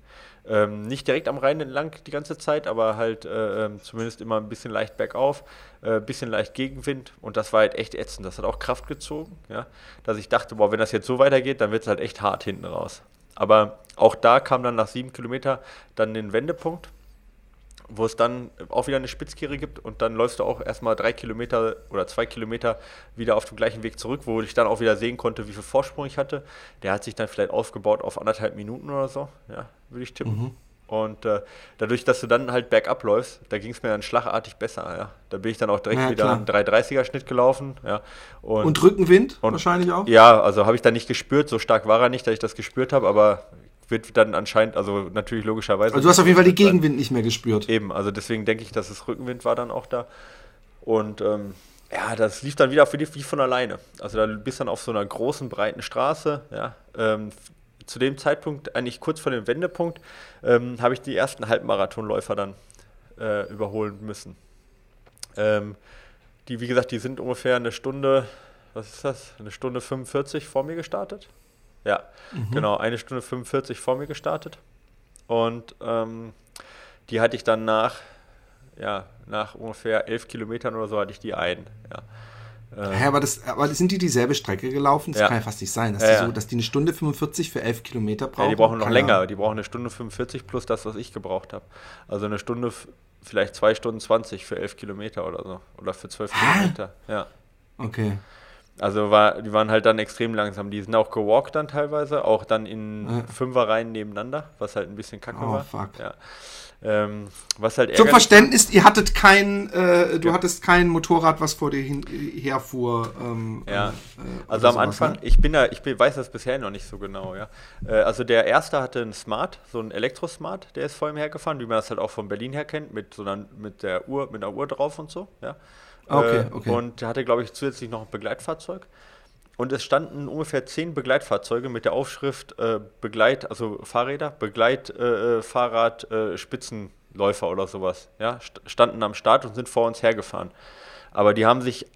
Ähm, nicht direkt am Rhein entlang die ganze Zeit, aber halt äh, ähm, zumindest immer ein bisschen leicht bergauf, ein äh, bisschen leicht Gegenwind und das war halt echt ätzend. Das hat auch Kraft gezogen, ja, dass ich dachte, boah, wenn das jetzt so weitergeht, dann wird es halt echt hart hinten raus. Aber auch da kam dann nach sieben Kilometer dann den Wendepunkt, wo es dann auch wieder eine Spitzkehre gibt und dann läufst du auch erstmal drei Kilometer oder zwei Kilometer wieder auf dem gleichen Weg zurück, wo ich dann auch wieder sehen konnte, wie viel Vorsprung ich hatte. Der hat sich dann vielleicht aufgebaut auf anderthalb Minuten oder so, ja, würde ich tippen. Mhm. Und äh, dadurch, dass du dann halt bergab läufst, da ging es mir dann schlagartig besser. Ja. Da bin ich dann auch direkt ja, wieder einen 330er Schnitt gelaufen. Ja. Und, und Rückenwind und, wahrscheinlich auch? Ja, also habe ich dann nicht gespürt. So stark war er nicht, dass ich das gespürt habe, aber wird dann anscheinend, also natürlich logischerweise. Also du hast auf jeden Fall die Gegenwind nicht mehr gespürt. Eben, also deswegen denke ich, dass es Rückenwind war dann auch da. Und ähm, ja, das lief dann wieder für dich wie von alleine. Also da bist dann auf so einer großen, breiten Straße, ja, ähm, zu dem Zeitpunkt, eigentlich kurz vor dem Wendepunkt, ähm, habe ich die ersten Halbmarathonläufer dann äh, überholen müssen. Ähm, die, wie gesagt, die sind ungefähr eine Stunde, was ist das? Eine Stunde 45 vor mir gestartet. Ja, mhm. genau, eine Stunde 45 vor mir gestartet. Und ähm, die hatte ich dann nach, ja, nach ungefähr elf Kilometern oder so hatte ich die ein. Ja. Äh, ja, aber, das, aber sind die dieselbe Strecke gelaufen? Das ja. kann ja fast nicht sein, dass, ja, die so, dass die eine Stunde 45 für 11 Kilometer brauchen. Ja, die brauchen noch länger. Die brauchen eine Stunde 45 plus das, was ich gebraucht habe. Also eine Stunde, vielleicht zwei Stunden 20 für 11 Kilometer oder so. Oder für 12 Hä? Kilometer. Ja. Okay. Also war, die waren halt dann extrem langsam. Die sind auch gewalkt dann teilweise, auch dann in ja. Fünferreihen nebeneinander, was halt ein bisschen kacke oh, war. Fuck. Ja. Ähm, was halt Zum Verständnis, ihr hattet kein, äh, du ja. hattest kein Motorrad, was vor dir hin, herfuhr. Ähm, ja, äh, also am sowas, Anfang, ne? ich bin da, ich bin, weiß das bisher noch nicht so genau, ja. Äh, also der erste hatte einen Smart, so einen Elektrosmart, der ist vor ihm hergefahren, wie man das halt auch von Berlin her kennt, mit so einer, mit der Uhr, mit einer Uhr drauf und so, ja. Okay, äh, okay. Und hatte, glaube ich, zusätzlich noch ein Begleitfahrzeug. Und es standen ungefähr zehn Begleitfahrzeuge mit der Aufschrift äh, Begleit, also Fahrräder, Begleitfahrrad, äh, äh, Spitzenläufer oder sowas. Ja, standen am Start und sind vor uns hergefahren. Aber die haben sich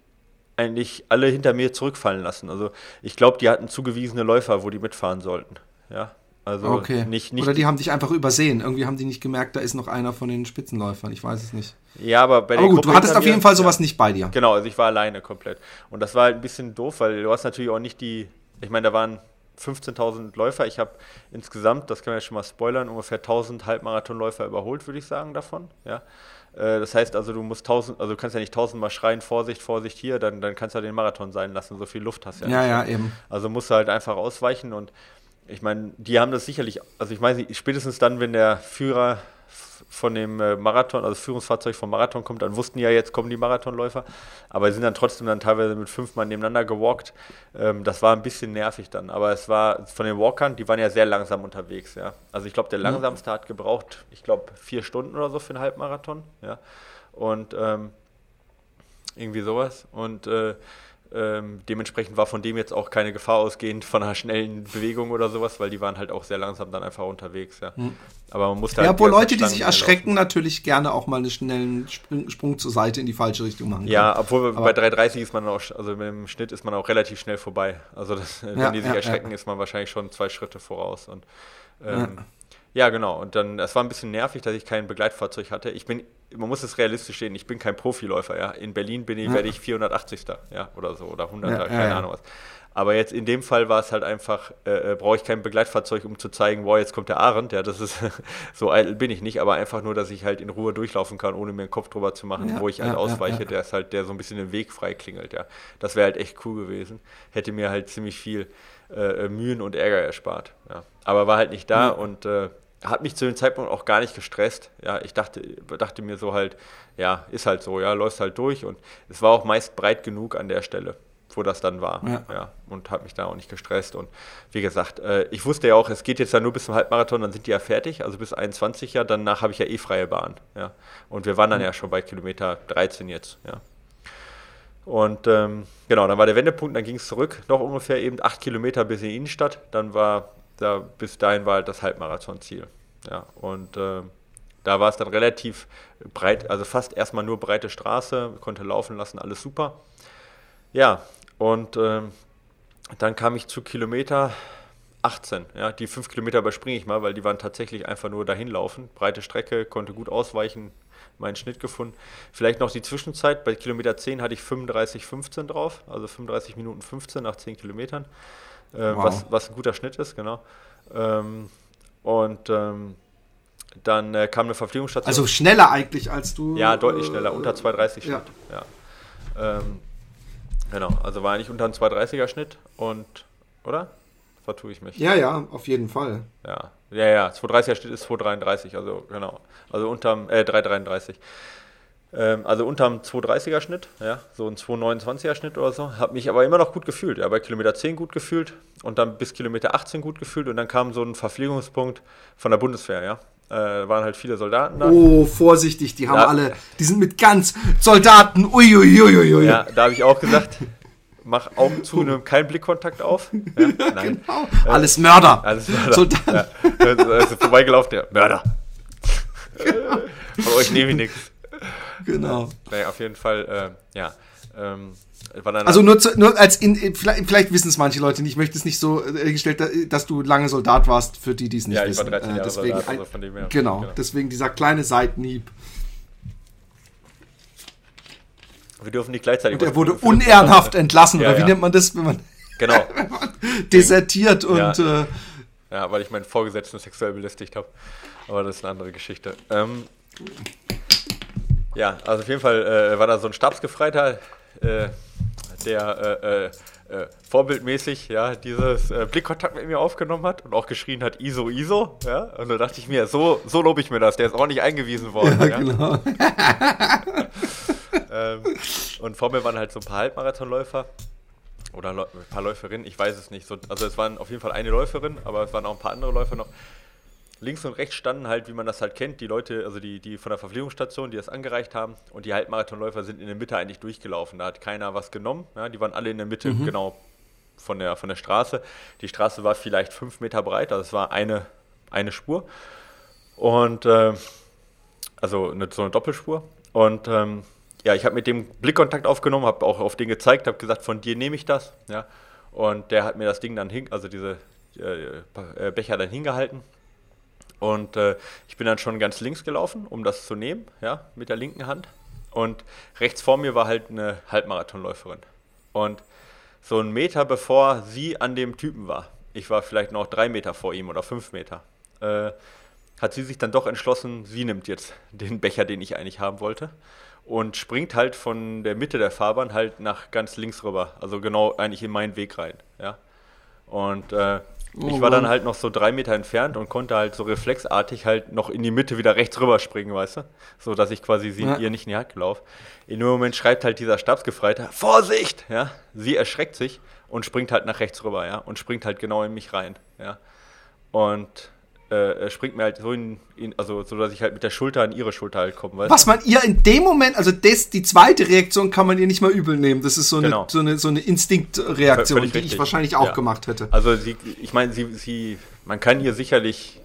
eigentlich alle hinter mir zurückfallen lassen. Also ich glaube, die hatten zugewiesene Läufer, wo die mitfahren sollten. Ja, also okay. nicht, nicht Oder die haben dich einfach übersehen. Irgendwie haben die nicht gemerkt, da ist noch einer von den Spitzenläufern. Ich weiß es nicht. Ja, aber bei der Aber gut, Gruppe du hattest auf jeden Fall sowas ja. nicht bei dir. Genau, also ich war alleine komplett. Und das war halt ein bisschen doof, weil du hast natürlich auch nicht die. Ich meine, da waren 15.000 Läufer. Ich habe insgesamt, das können wir jetzt schon mal spoilern, ungefähr 1.000 Halbmarathonläufer überholt, würde ich sagen, davon. Ja. Äh, das heißt also, du musst tausend, also du kannst ja nicht tausendmal schreien, Vorsicht, Vorsicht hier, dann, dann kannst du ja den Marathon sein lassen, so viel Luft hast du ja, ja nicht. Ja, eben. Also musst du halt einfach ausweichen und ich meine, die haben das sicherlich, also ich meine, spätestens dann, wenn der Führer von dem äh, Marathon, also das Führungsfahrzeug vom Marathon kommt, dann wussten ja, jetzt kommen die Marathonläufer, aber sie sind dann trotzdem dann teilweise mit fünf Mann nebeneinander gewalkt. Ähm, das war ein bisschen nervig dann, aber es war von den Walkern, die waren ja sehr langsam unterwegs, ja. Also ich glaube, der mhm. langsamste hat gebraucht, ich glaube, vier Stunden oder so für einen Halbmarathon, ja. Und ähm, irgendwie sowas. Und äh, ähm, dementsprechend war von dem jetzt auch keine Gefahr ausgehend von einer schnellen Bewegung oder sowas, weil die waren halt auch sehr langsam dann einfach unterwegs. Ja. Hm. Aber man musste halt. Ja, obwohl Leute, die sich erschrecken, natürlich gerne auch mal einen schnellen Sprung, Sprung, zur Seite in die falsche Richtung machen. Ja, obwohl Aber bei 3,30 ist man auch, also mit dem Schnitt ist man auch relativ schnell vorbei. Also das, ja, wenn die sich ja, erschrecken, ist man wahrscheinlich schon zwei Schritte voraus. Und ähm, ja. genau. Und dann, es war ein bisschen nervig, dass ich kein Begleitfahrzeug hatte. Ich bin man muss es realistisch sehen, ich bin kein Profiläufer, ja. In Berlin bin ich, ja. werde ich 480. Ja, oder so, oder 100. Ja, keine ja, Ahnung was. Aber jetzt in dem Fall war es halt einfach, äh, äh, brauche ich kein Begleitfahrzeug, um zu zeigen, wow, jetzt kommt der Arendt. Ja, das ist, (laughs) so eitel bin ich nicht, aber einfach nur, dass ich halt in Ruhe durchlaufen kann, ohne mir den Kopf drüber zu machen, wo ich halt ausweiche, der ist halt, der so ein bisschen den Weg frei klingelt, ja. Das wäre halt echt cool gewesen. Hätte mir halt ziemlich viel äh, Mühen und Ärger erspart, ja. Aber war halt nicht da und äh, hat mich zu dem Zeitpunkt auch gar nicht gestresst. Ja, ich dachte, dachte mir so halt, ja, ist halt so, ja, läuft halt durch und es war auch meist breit genug an der Stelle, wo das dann war. Ja. ja und hat mich da auch nicht gestresst. Und wie gesagt, äh, ich wusste ja auch, es geht jetzt ja nur bis zum Halbmarathon, dann sind die ja fertig, also bis 21 ja, danach habe ich ja eh freie Bahn. Ja. Und wir waren dann mhm. ja schon bei Kilometer 13 jetzt, ja. Und ähm, genau, dann war der Wendepunkt, dann ging es zurück, noch ungefähr eben acht Kilometer bis in die Innenstadt. Dann war da, bis dahin war halt das Halbmarathon-Ziel. Ja, und äh, da war es dann relativ breit, also fast erstmal nur breite Straße, konnte laufen lassen, alles super. Ja, und äh, dann kam ich zu Kilometer 18. Ja, die fünf Kilometer überspringe ich mal, weil die waren tatsächlich einfach nur dahin laufen. Breite Strecke, konnte gut ausweichen, meinen Schnitt gefunden. Vielleicht noch die Zwischenzeit. Bei Kilometer 10 hatte ich 35,15 drauf, also 35 Minuten 15 nach 10 Kilometern äh, wow. was, was ein guter Schnitt ist, genau. Ähm, und ähm, dann äh, kam eine Verpflegungsstation. Also schneller eigentlich als du. Ja, deutlich schneller, unter 2,30 Schnitt. Ja. ja. Ähm, genau, also war eigentlich unter einem 2,30er Schnitt und, oder? Vertue ich mich. Ja, ja, auf jeden Fall. Ja, ja, ja, 2,30er Schnitt ist 2,33, also genau. Also unterm, äh, 3,33. Ähm, also unterm 230er Schnitt, ja, so ein 229er Schnitt oder so. Habe mich aber immer noch gut gefühlt. Ja, bei Kilometer 10 gut gefühlt und dann bis Kilometer 18 gut gefühlt und dann kam so ein Verpflegungspunkt von der Bundeswehr, ja. Äh, waren halt viele Soldaten da. Oh, vorsichtig, die haben ja. alle, die sind mit ganz Soldaten, uiuiuiui. Ui, ui. Ja, da habe ich auch gesagt, mach Augen zu, nimm keinen Blickkontakt auf. Ja, (laughs) nein. genau. Äh, alles Mörder. Alles Mörder. Soldaten. Ja. Also vorbeigelaufen, der Mörder. (laughs) Genau. Von euch nehme ich nichts. Genau. Naja, auf jeden Fall, äh, ja. Ähm, also nur, zu, nur als in, vielleicht, vielleicht wissen es manche Leute nicht. Ich möchte es nicht so äh, gestellt, dass du lange Soldat warst, für die, die es nicht ja, wissen. Ja, ich war 13 Jahre äh, deswegen, Soldat, also von dem her. Genau, genau, deswegen dieser kleine Seitenhieb. Wir dürfen nicht gleichzeitig. Und er wurde unehrenhaft entlassen, ja, oder wie ja. nennt man das, wenn man, genau. (laughs) wenn man desertiert und. Ja. Äh, ja, weil ich meinen Vorgesetzten sexuell belästigt habe. Aber das ist eine andere Geschichte. Ähm, ja, also auf jeden Fall äh, war da so ein Stabsgefreiter, äh, der äh, äh, äh vorbildmäßig ja dieses äh, Blickkontakt mit mir aufgenommen hat und auch geschrien hat ISO ISO, ja. Und da dachte ich mir, so so lobe ich mir das. Der ist auch nicht eingewiesen worden. (laughs) Ja, ja? genau. (laughs) ähm, und vor mir waren halt so ein paar Halbmarathonläufer oder ein paar Läuferinnen, ich weiß es nicht. So, also es waren auf jeden Fall eine Läuferin, aber es waren auch ein paar andere Läufer noch links und rechts standen halt, wie man das halt kennt, die Leute, also die, die von der Verpflegungsstation, die das angereicht haben. Und die Halbmarathonläufer sind in der Mitte eigentlich durchgelaufen. Da hat keiner was genommen. Ja, die waren alle in der Mitte, mhm. genau von der, von der Straße. Die Straße war vielleicht fünf Meter breit, also es war eine, eine Spur. Und äh, also eine, so eine Doppelspur. Und ähm, ja, ich habe mit dem Blickkontakt aufgenommen, habe auch auf den gezeigt, habe gesagt, von dir nehme ich das. Ja. Und der hat mir das Ding dann hin, also diese äh, Becher dann hingehalten und äh, ich bin dann schon ganz links gelaufen, um das zu nehmen, ja, mit der linken Hand. Und rechts vor mir war halt eine Halbmarathonläuferin. Und so einen Meter bevor sie an dem Typen war, ich war vielleicht noch drei Meter vor ihm oder fünf Meter, äh, hat sie sich dann doch entschlossen, sie nimmt jetzt den Becher, den ich eigentlich haben wollte. Und springt halt von der Mitte der Fahrbahn halt nach ganz links rüber. Also genau eigentlich in meinen Weg rein. Ja. Und äh, Oh ich war dann halt noch so drei Meter entfernt und konnte halt so reflexartig halt noch in die Mitte wieder rechts rüber springen, weißt du? So dass ich quasi sie ja. ihr nicht in die Hand gelaufen. In dem Moment schreibt halt dieser Stabsgefreiter, Vorsicht! Ja, sie erschreckt sich und springt halt nach rechts rüber, ja, und springt halt genau in mich rein, ja. Und äh, springt mir halt so in, in, also so, dass ich halt mit der Schulter an ihre Schulter halt komme. Weißt? Was man ihr in dem Moment, also das, die zweite Reaktion kann man ihr nicht mal übel nehmen. Das ist so eine, genau. so eine, so eine Instinktreaktion, die richtig. ich wahrscheinlich auch ja. gemacht hätte. Also sie, ich meine, sie, sie, man kann ihr sicherlich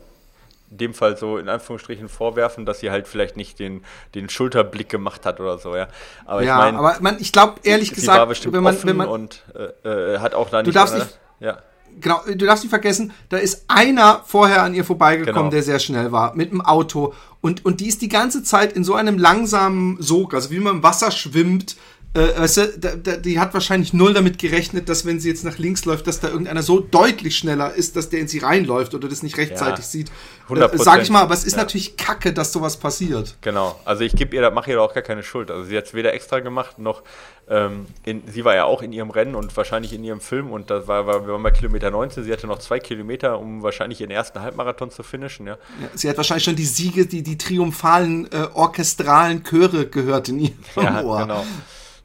in dem Fall so in Anführungsstrichen vorwerfen, dass sie halt vielleicht nicht den, den Schulterblick gemacht hat oder so, ja. Aber ja, ich meine, aber man, ich glaube ehrlich gesagt, wenn man, wenn man und äh, äh, hat auch da nicht. Du darfst nicht, ja genau, du darfst nicht vergessen, da ist einer vorher an ihr vorbeigekommen, genau. der sehr schnell war, mit dem Auto. Und, und die ist die ganze Zeit in so einem langsamen Sog, also wie man im Wasser schwimmt, äh, weißt du, da, da, die hat wahrscheinlich null damit gerechnet, dass wenn sie jetzt nach links läuft, dass da irgendeiner so deutlich schneller ist, dass der in sie reinläuft oder das nicht rechtzeitig ja, sieht. 100%. Äh, sag ich mal, aber es ist ja. natürlich kacke, dass sowas passiert. Genau, also ich gebe ihr, mache ihr da auch gar keine Schuld. Also sie hat es weder extra gemacht, noch ähm, in, sie war ja auch in ihrem Rennen und wahrscheinlich in ihrem Film und das war, war wir waren bei Kilometer 19, sie hatte noch zwei Kilometer, um wahrscheinlich ihren ersten Halbmarathon zu finishen. Ja. ja sie hat wahrscheinlich schon die Siege, die, die triumphalen äh, orchestralen Chöre gehört in ihrem ja, Ohr. Genau.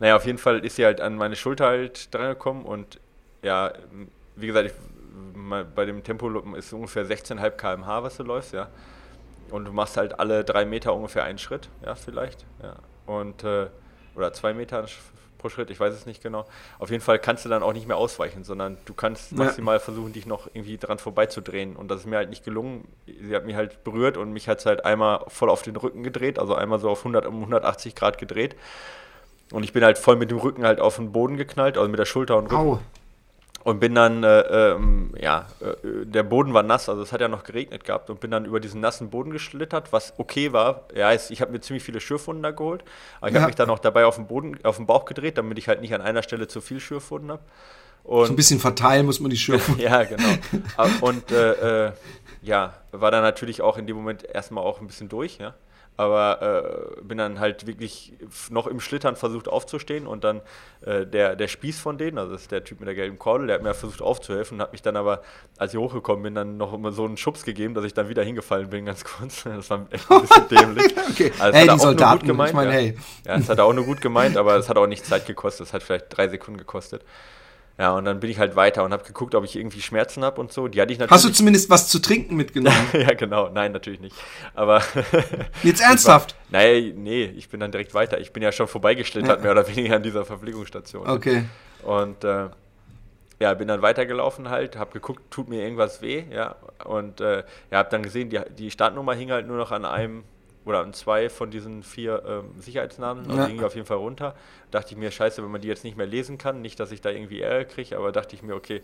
Naja, auf jeden Fall ist sie halt an meine Schulter halt drangekommen und ja, wie gesagt, ich, bei dem Tempo ist es ungefähr 16,5 km/h, was du läufst, ja. Und du machst halt alle drei Meter ungefähr einen Schritt, ja, vielleicht, ja. Und, äh, oder zwei Meter pro Schritt, ich weiß es nicht genau. Auf jeden Fall kannst du dann auch nicht mehr ausweichen, sondern du kannst maximal versuchen, dich noch irgendwie dran vorbeizudrehen. Und das ist mir halt nicht gelungen. Sie hat mich halt berührt und mich hat es halt einmal voll auf den Rücken gedreht, also einmal so auf 100, um 180 Grad gedreht. Und ich bin halt voll mit dem Rücken halt auf den Boden geknallt, also mit der Schulter und Rücken. Au. Und bin dann, äh, ähm, ja, äh, der Boden war nass, also es hat ja noch geregnet gehabt und bin dann über diesen nassen Boden geschlittert, was okay war. Ja, ich habe mir ziemlich viele Schürfwunden da geholt, aber ich ja. habe mich dann auch dabei auf den Boden, auf den Bauch gedreht, damit ich halt nicht an einer Stelle zu viel Schürfwunden habe. Und so ein bisschen verteilen muss man die Schürfwunden. (laughs) ja, genau. (laughs) und äh, äh, ja, war dann natürlich auch in dem Moment erstmal auch ein bisschen durch, ja aber äh, bin dann halt wirklich noch im Schlittern versucht aufzustehen und dann äh, der, der Spieß von denen, also das ist der Typ mit der gelben Kordel, der hat mir versucht aufzuhelfen und hat mich dann aber, als ich hochgekommen bin, dann noch immer so einen Schubs gegeben, dass ich dann wieder hingefallen bin, (laughs) ganz kurz. Das war echt ein bisschen (laughs) dämlich. okay. Also, hey, die Soldaten, gemeint, ich meine, ja. hey. Ja, es hat auch nur gut gemeint, aber es hat auch nicht Zeit gekostet, es hat vielleicht drei Sekunden gekostet. Ja, und dann bin ich halt weiter und habe geguckt, ob ich irgendwie Schmerzen habe und so. Die hatte ich natürlich. Hast du zumindest was zu trinken mitgenommen? (laughs) ja, genau. Nein, natürlich nicht. Aber. (laughs) Jetzt ernsthaft? War, nein, nee, ich bin dann direkt weiter. Ich bin ja schon vorbeigeschlittert, ja. mehr oder weniger an dieser Verpflegungsstation. Okay. Und äh, ja, bin dann weitergelaufen halt, habe geguckt, tut mir irgendwas weh, ja. Und äh, ja, habe dann gesehen, die, die Startnummer hing halt nur noch an einem oder zwei von diesen vier ähm, Sicherheitsnamen, also ja. ging auf jeden Fall runter. Dachte ich mir, scheiße, wenn man die jetzt nicht mehr lesen kann, nicht, dass ich da irgendwie Ärger kriege, aber dachte ich mir, okay,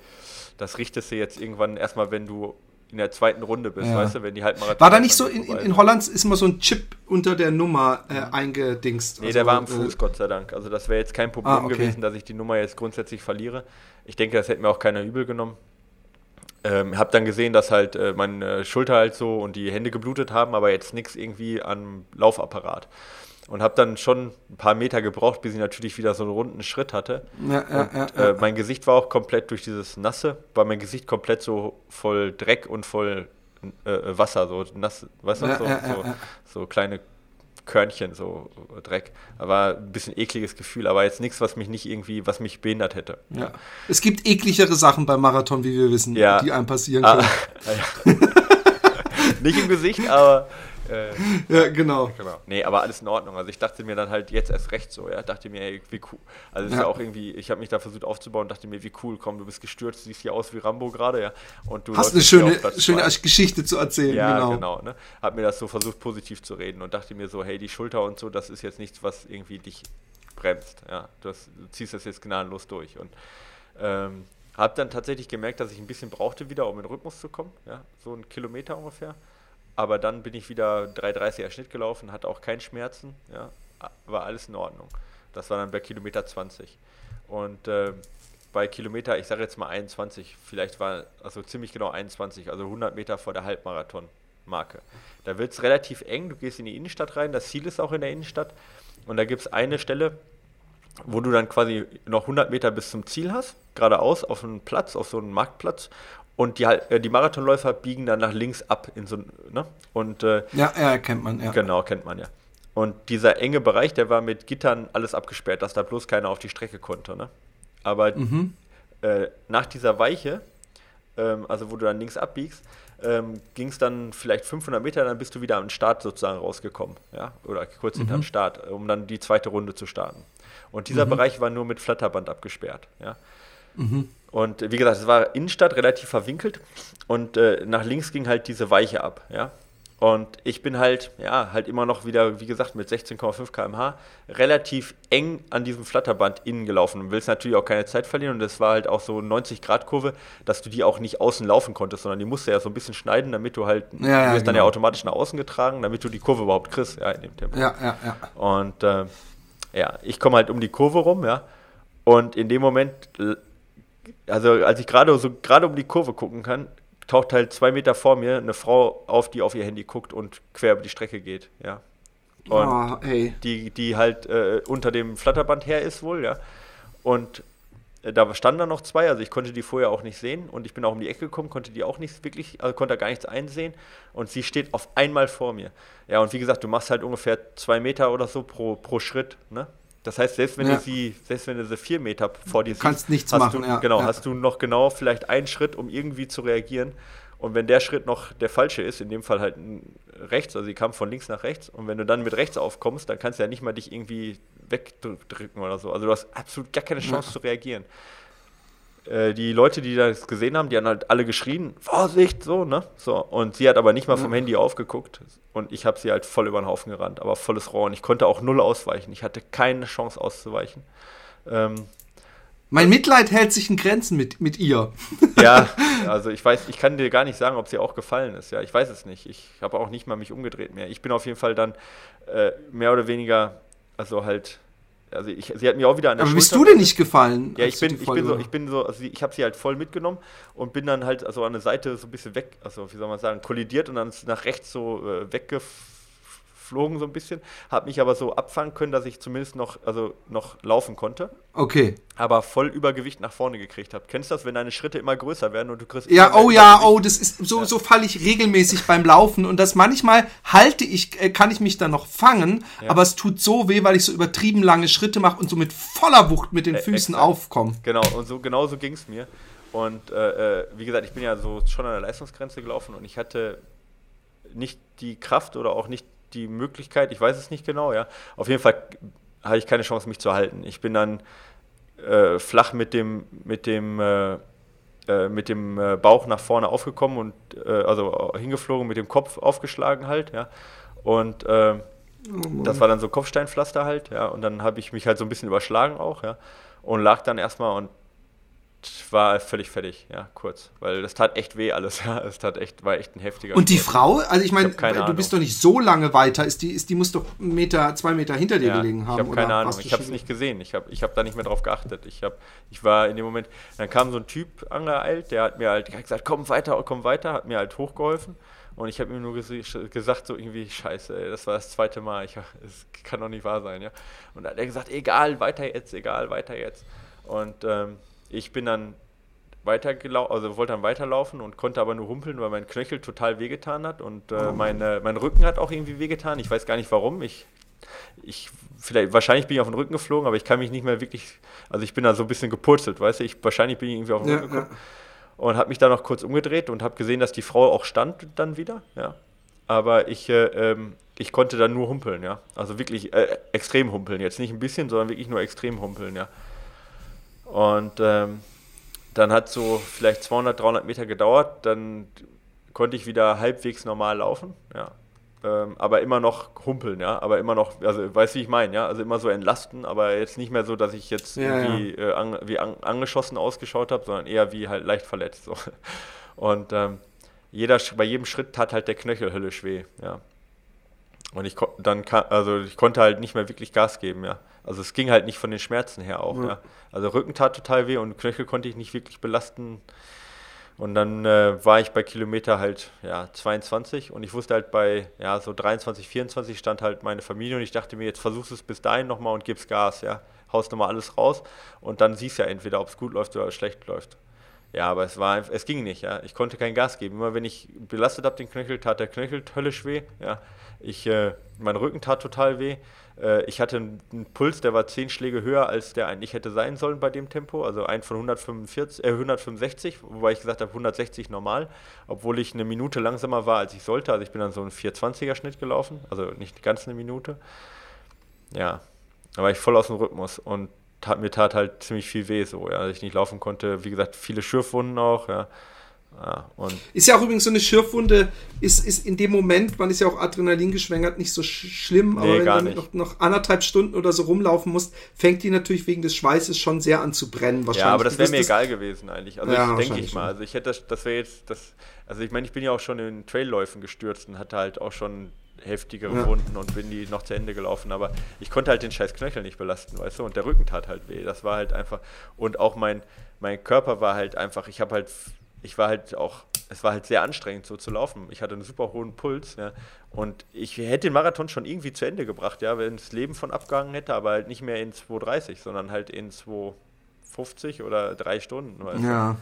das richtest du jetzt irgendwann erstmal, wenn du in der zweiten Runde bist, ja. weißt du, wenn die halt Marathon. War da nicht so, in, in, Holland ist immer so ein Chip unter der Nummer äh, eingedingst? Nee, also, der war am Fuß, äh, Gott sei Dank. Also das wäre jetzt kein Problem ah, okay. gewesen, dass ich die Nummer jetzt grundsätzlich verliere. Ich denke, das hätte mir auch keiner übel genommen. Ähm, hab dann gesehen, dass halt äh, meine Schulter halt so und die Hände geblutet haben, aber jetzt nichts irgendwie am Laufapparat. Und habe dann schon ein paar Meter gebraucht, bis ich natürlich wieder so einen runden Schritt hatte. Ja, ja, und, ja, äh, mein Gesicht war auch komplett durch dieses Nasse, war mein Gesicht komplett so voll Dreck und voll äh, Wasser, so nass, weißt du, so, so, so kleine Körnchen, so Dreck. Aber ein bisschen ekliges Gefühl, aber jetzt nichts, was mich nicht irgendwie, was mich behindert hätte. Ja. Es gibt ekligere Sachen beim Marathon, wie wir wissen, ja. die einem passieren können. Ah, (laughs) ja. nicht im Gesicht, aber äh, (laughs) ja, genau. genau. Nee, aber alles in Ordnung. Also ich dachte mir dann halt jetzt erst recht so, ja. Dachte mir, ey, wie cool. Also es ja. ist ja auch irgendwie, ich habe mich da versucht aufzubauen und dachte mir, wie cool, komm, du bist gestürzt, siehst hier aus wie Rambo gerade, ja. Und du hast eine schöne, schöne Geschichte zu erzählen, ja, genau. genau ne? Hab mir das so versucht, positiv zu reden und dachte mir so, hey, die Schulter und so, das ist jetzt nichts, was irgendwie dich bremst, ja. Du, hast, du ziehst das jetzt gnadenlos durch und ähm, habe dann tatsächlich gemerkt, dass ich ein bisschen brauchte wieder, um in den Rhythmus zu kommen, ja, so einen Kilometer ungefähr. Aber dann bin ich wieder 3,30er Schnitt gelaufen, hatte auch keinen Schmerzen, ja, war alles in Ordnung. Das war dann bei Kilometer 20. Und äh, bei Kilometer, ich sage jetzt mal 21, vielleicht war also ziemlich genau 21, also 100 Meter vor der Halbmarathon-Marke. Da wird es relativ eng, du gehst in die Innenstadt rein, das Ziel ist auch in der Innenstadt. Und da gibt es eine Stelle, wo du dann quasi noch 100 Meter bis zum Ziel hast, geradeaus auf einen Platz, auf so einen Marktplatz. Und die, äh, die Marathonläufer biegen dann nach links ab in so ne? Und, äh, ja, ja, kennt man, ja. Genau, kennt man ja. Und dieser enge Bereich, der war mit Gittern alles abgesperrt, dass da bloß keiner auf die Strecke konnte. Ne? Aber mhm. äh, nach dieser Weiche, ähm, also wo du dann links abbiegst, ähm, ging es dann vielleicht 500 Meter, dann bist du wieder am Start sozusagen rausgekommen, ja, oder kurz mhm. hinterm Start, um dann die zweite Runde zu starten. Und dieser mhm. Bereich war nur mit Flatterband abgesperrt, ja. Mhm. Und wie gesagt, es war Innenstadt relativ verwinkelt und äh, nach links ging halt diese Weiche ab, ja. Und ich bin halt, ja, halt immer noch wieder, wie gesagt, mit 16,5 km/h relativ eng an diesem Flatterband innen gelaufen und willst natürlich auch keine Zeit verlieren. Und das war halt auch so 90-Grad-Kurve, dass du die auch nicht außen laufen konntest, sondern die musst du ja so ein bisschen schneiden, damit du halt, ja, du wirst genau. dann ja automatisch nach außen getragen, damit du die Kurve überhaupt kriegst, ja, in dem Tempo. Ja, ja, ja. Und äh, ja, ich komme halt um die Kurve rum, ja. Und in dem Moment, also als ich gerade so gerade um die Kurve gucken kann, taucht halt zwei Meter vor mir eine Frau auf, die auf ihr Handy guckt und quer über die Strecke geht, ja. Und oh, die, die halt äh, unter dem Flatterband her ist wohl, ja. Und äh, da standen dann noch zwei, also ich konnte die vorher auch nicht sehen und ich bin auch um die Ecke gekommen, konnte die auch nicht wirklich, also konnte da gar nichts einsehen und sie steht auf einmal vor mir. Ja, und wie gesagt, du machst halt ungefähr zwei Meter oder so pro, pro Schritt, ne? Das heißt, selbst wenn ja. du sie, selbst wenn du sie vier Meter vor dir siehst, kannst nichts hast machen. Du, ja. Genau, ja. hast du noch genau vielleicht einen Schritt, um irgendwie zu reagieren. Und wenn der Schritt noch der falsche ist, in dem Fall halt rechts, also sie kam von links nach rechts, und wenn du dann mit rechts aufkommst, dann kannst du ja nicht mal dich irgendwie wegdrücken oder so. Also du hast absolut gar keine Chance zu reagieren. Äh, die Leute, die das gesehen haben, die haben halt alle geschrien, Vorsicht, so, ne? So. Und sie hat aber nicht mal vom Handy aufgeguckt. Und ich habe sie halt voll über den Haufen gerannt, aber volles Rohr. Und ich konnte auch null ausweichen. Ich hatte keine Chance auszuweichen. Ähm, mein Mitleid hält sich in Grenzen mit, mit ihr. (laughs) Ja, (laughs) also ich weiß, ich kann dir gar nicht sagen, ob sie auch gefallen ist. Ja, ich weiß es nicht. Ich habe auch nicht mal mich umgedreht mehr. Ich bin auf jeden Fall dann äh, mehr oder weniger, also halt also ich, sie hat mir auch wieder an der Aber Schulter bist du denn nicht gefallen? Ja, ich bin, ich bin so, ich bin so, also ich habe sie halt voll mitgenommen und bin dann halt also an der Seite so ein bisschen weg, also wie soll man sagen, kollidiert und dann nach rechts so äh, weggefallen geflogen so ein bisschen, habe mich aber so abfangen können, dass ich zumindest noch, also noch laufen konnte. Okay. Aber voll Übergewicht nach vorne gekriegt habe. Kennst du das, wenn deine Schritte immer größer werden und du kriegst. Ja, oh ja, oh, das ist so, ja. so falle ich regelmäßig beim Laufen und das manchmal halte ich, äh, kann ich mich dann noch fangen, ja. aber es tut so weh, weil ich so übertrieben lange Schritte mache und so mit voller Wucht mit den äh, Füßen aufkomme. Genau, und so genau so ging es mir. Und äh, äh, wie gesagt, ich bin ja so schon an der Leistungsgrenze gelaufen und ich hatte nicht die Kraft oder auch nicht die Möglichkeit, ich weiß es nicht genau, ja. Auf jeden Fall hatte ich keine Chance, mich zu halten. Ich bin dann äh, flach mit dem, mit dem, äh, äh mit dem äh, Bauch nach vorne aufgekommen und äh, also hingeflogen, mit dem Kopf aufgeschlagen halt, ja. Und äh, oh das war dann so Kopfsteinpflaster halt, ja. Und dann habe ich mich halt so ein bisschen überschlagen auch, ja. Und lag dann erstmal und war völlig fertig, ja, kurz. Weil das tat echt weh alles, (laughs) ja. Es tat echt, war echt ein heftiger. Und die Sport. Frau, also ich meine, du bist doch nicht so lange weiter, ist die, ist, die muss doch einen Meter, zwei Meter hinter dir ja, gelegen haben. Ich habe keine Ahnung, ich habe es nicht gesehen. Ich habe ich hab da nicht mehr drauf geachtet. Ich, hab, ich war in dem Moment, dann kam so ein Typ angeeilt, der hat mir halt gesagt, komm weiter, komm weiter, hat mir halt hochgeholfen. Und ich habe ihm nur ges gesagt, so irgendwie, scheiße, ey, das war das zweite Mal, ich, (laughs) es kann doch nicht wahr sein, ja. Und dann hat er gesagt, egal, weiter jetzt, egal, weiter jetzt. Und ähm, ich bin dann weitergelaufen, also wollte dann weiterlaufen und konnte aber nur humpeln, weil mein Knöchel total wehgetan hat und äh, oh. meine, mein Rücken hat auch irgendwie wehgetan. Ich weiß gar nicht warum. Ich, ich, vielleicht, wahrscheinlich bin ich auf den Rücken geflogen, aber ich kann mich nicht mehr wirklich, also ich bin da so ein bisschen gepurzelt, weißt du, ich, wahrscheinlich bin ich irgendwie auf den Rücken gekommen. Ja. Und habe mich dann noch kurz umgedreht und habe gesehen, dass die Frau auch stand dann wieder, ja. Aber ich, äh, ähm, ich konnte dann nur humpeln, ja. Also wirklich äh, extrem humpeln. Jetzt nicht ein bisschen, sondern wirklich nur extrem humpeln, ja. Und ähm, dann hat so vielleicht 200, 300 Meter gedauert, dann konnte ich wieder halbwegs normal laufen, ja. Ähm, aber immer noch humpeln, ja, aber immer noch, also weißt du, wie ich meine, ja, also immer so entlasten, aber jetzt nicht mehr so, dass ich jetzt ja, irgendwie ja. Äh, an, wie an, angeschossen ausgeschaut habe, sondern eher wie halt leicht verletzt. So. (laughs) Und ähm, jeder, bei jedem Schritt tat halt der Knöchel höllisch weh, ja. Und ich dann also ich konnte halt nicht mehr wirklich Gas geben, ja. Also es ging halt nicht von den Schmerzen her auch, ja. ja. Also Rücken tat total weh und Knöchel konnte ich nicht wirklich belasten. Und dann äh, war ich bei Kilometer halt ja 22 und ich wusste halt bei ja so 23, 24 stand halt meine Familie und ich dachte mir, jetzt versuchst du es bis dahin nochmal und gibst Gas, ja. Haust nochmal alles raus und dann siehst du ja entweder, ob es gut läuft oder schlecht läuft. Ja, aber es war es ging nicht, ja. Ich konnte kein Gas geben. Immer wenn ich belastet habe den Knöchel, tat der Knöchel höllisch weh, ja. Ich, äh, mein Rücken tat total weh. Äh, ich hatte einen Puls, der war 10 Schläge höher, als der eigentlich hätte sein sollen bei dem Tempo. Also ein von 145, äh, 165, wobei ich gesagt habe 160 normal, obwohl ich eine Minute langsamer war, als ich sollte. Also ich bin dann so einen 420er Schnitt gelaufen, also nicht ganz eine Minute. Ja, da war ich voll aus dem Rhythmus und tat, mir tat halt ziemlich viel weh so, ja, dass ich nicht laufen konnte. Wie gesagt, viele Schürfwunden auch, ja. Ja, ist ja auch übrigens so eine Schürfwunde, ist, ist in dem Moment, man ist ja auch Adrenalin geschwängert, nicht so sch schlimm, aber nee, wenn du noch, noch, anderthalb Stunden oder so rumlaufen musst, fängt die natürlich wegen des Schweißes schon sehr an zu brennen. Wahrscheinlich. Ja, aber das wäre mir das egal gewesen eigentlich. Also ja, denke ich mal. Also ich hätte das, das wäre jetzt das, also ich meine, ich bin ja auch schon in Trailläufen gestürzt und hatte halt auch schon heftigere ja. Wunden und bin die noch zu Ende gelaufen, aber ich konnte halt den scheiß Knöchel nicht belasten, weißt du, und der Rücken tat halt weh. Das war halt einfach, und auch mein, mein Körper war halt einfach, ich habe halt, ich war halt auch, es war halt sehr anstrengend so zu laufen. Ich hatte einen super hohen Puls, ja, und ich hätte den Marathon schon irgendwie zu Ende gebracht, ja, wenn das Leben von abgegangen hätte, aber halt nicht mehr in 2,30, sondern halt in 2,50 oder drei Stunden, weißt ja. Du?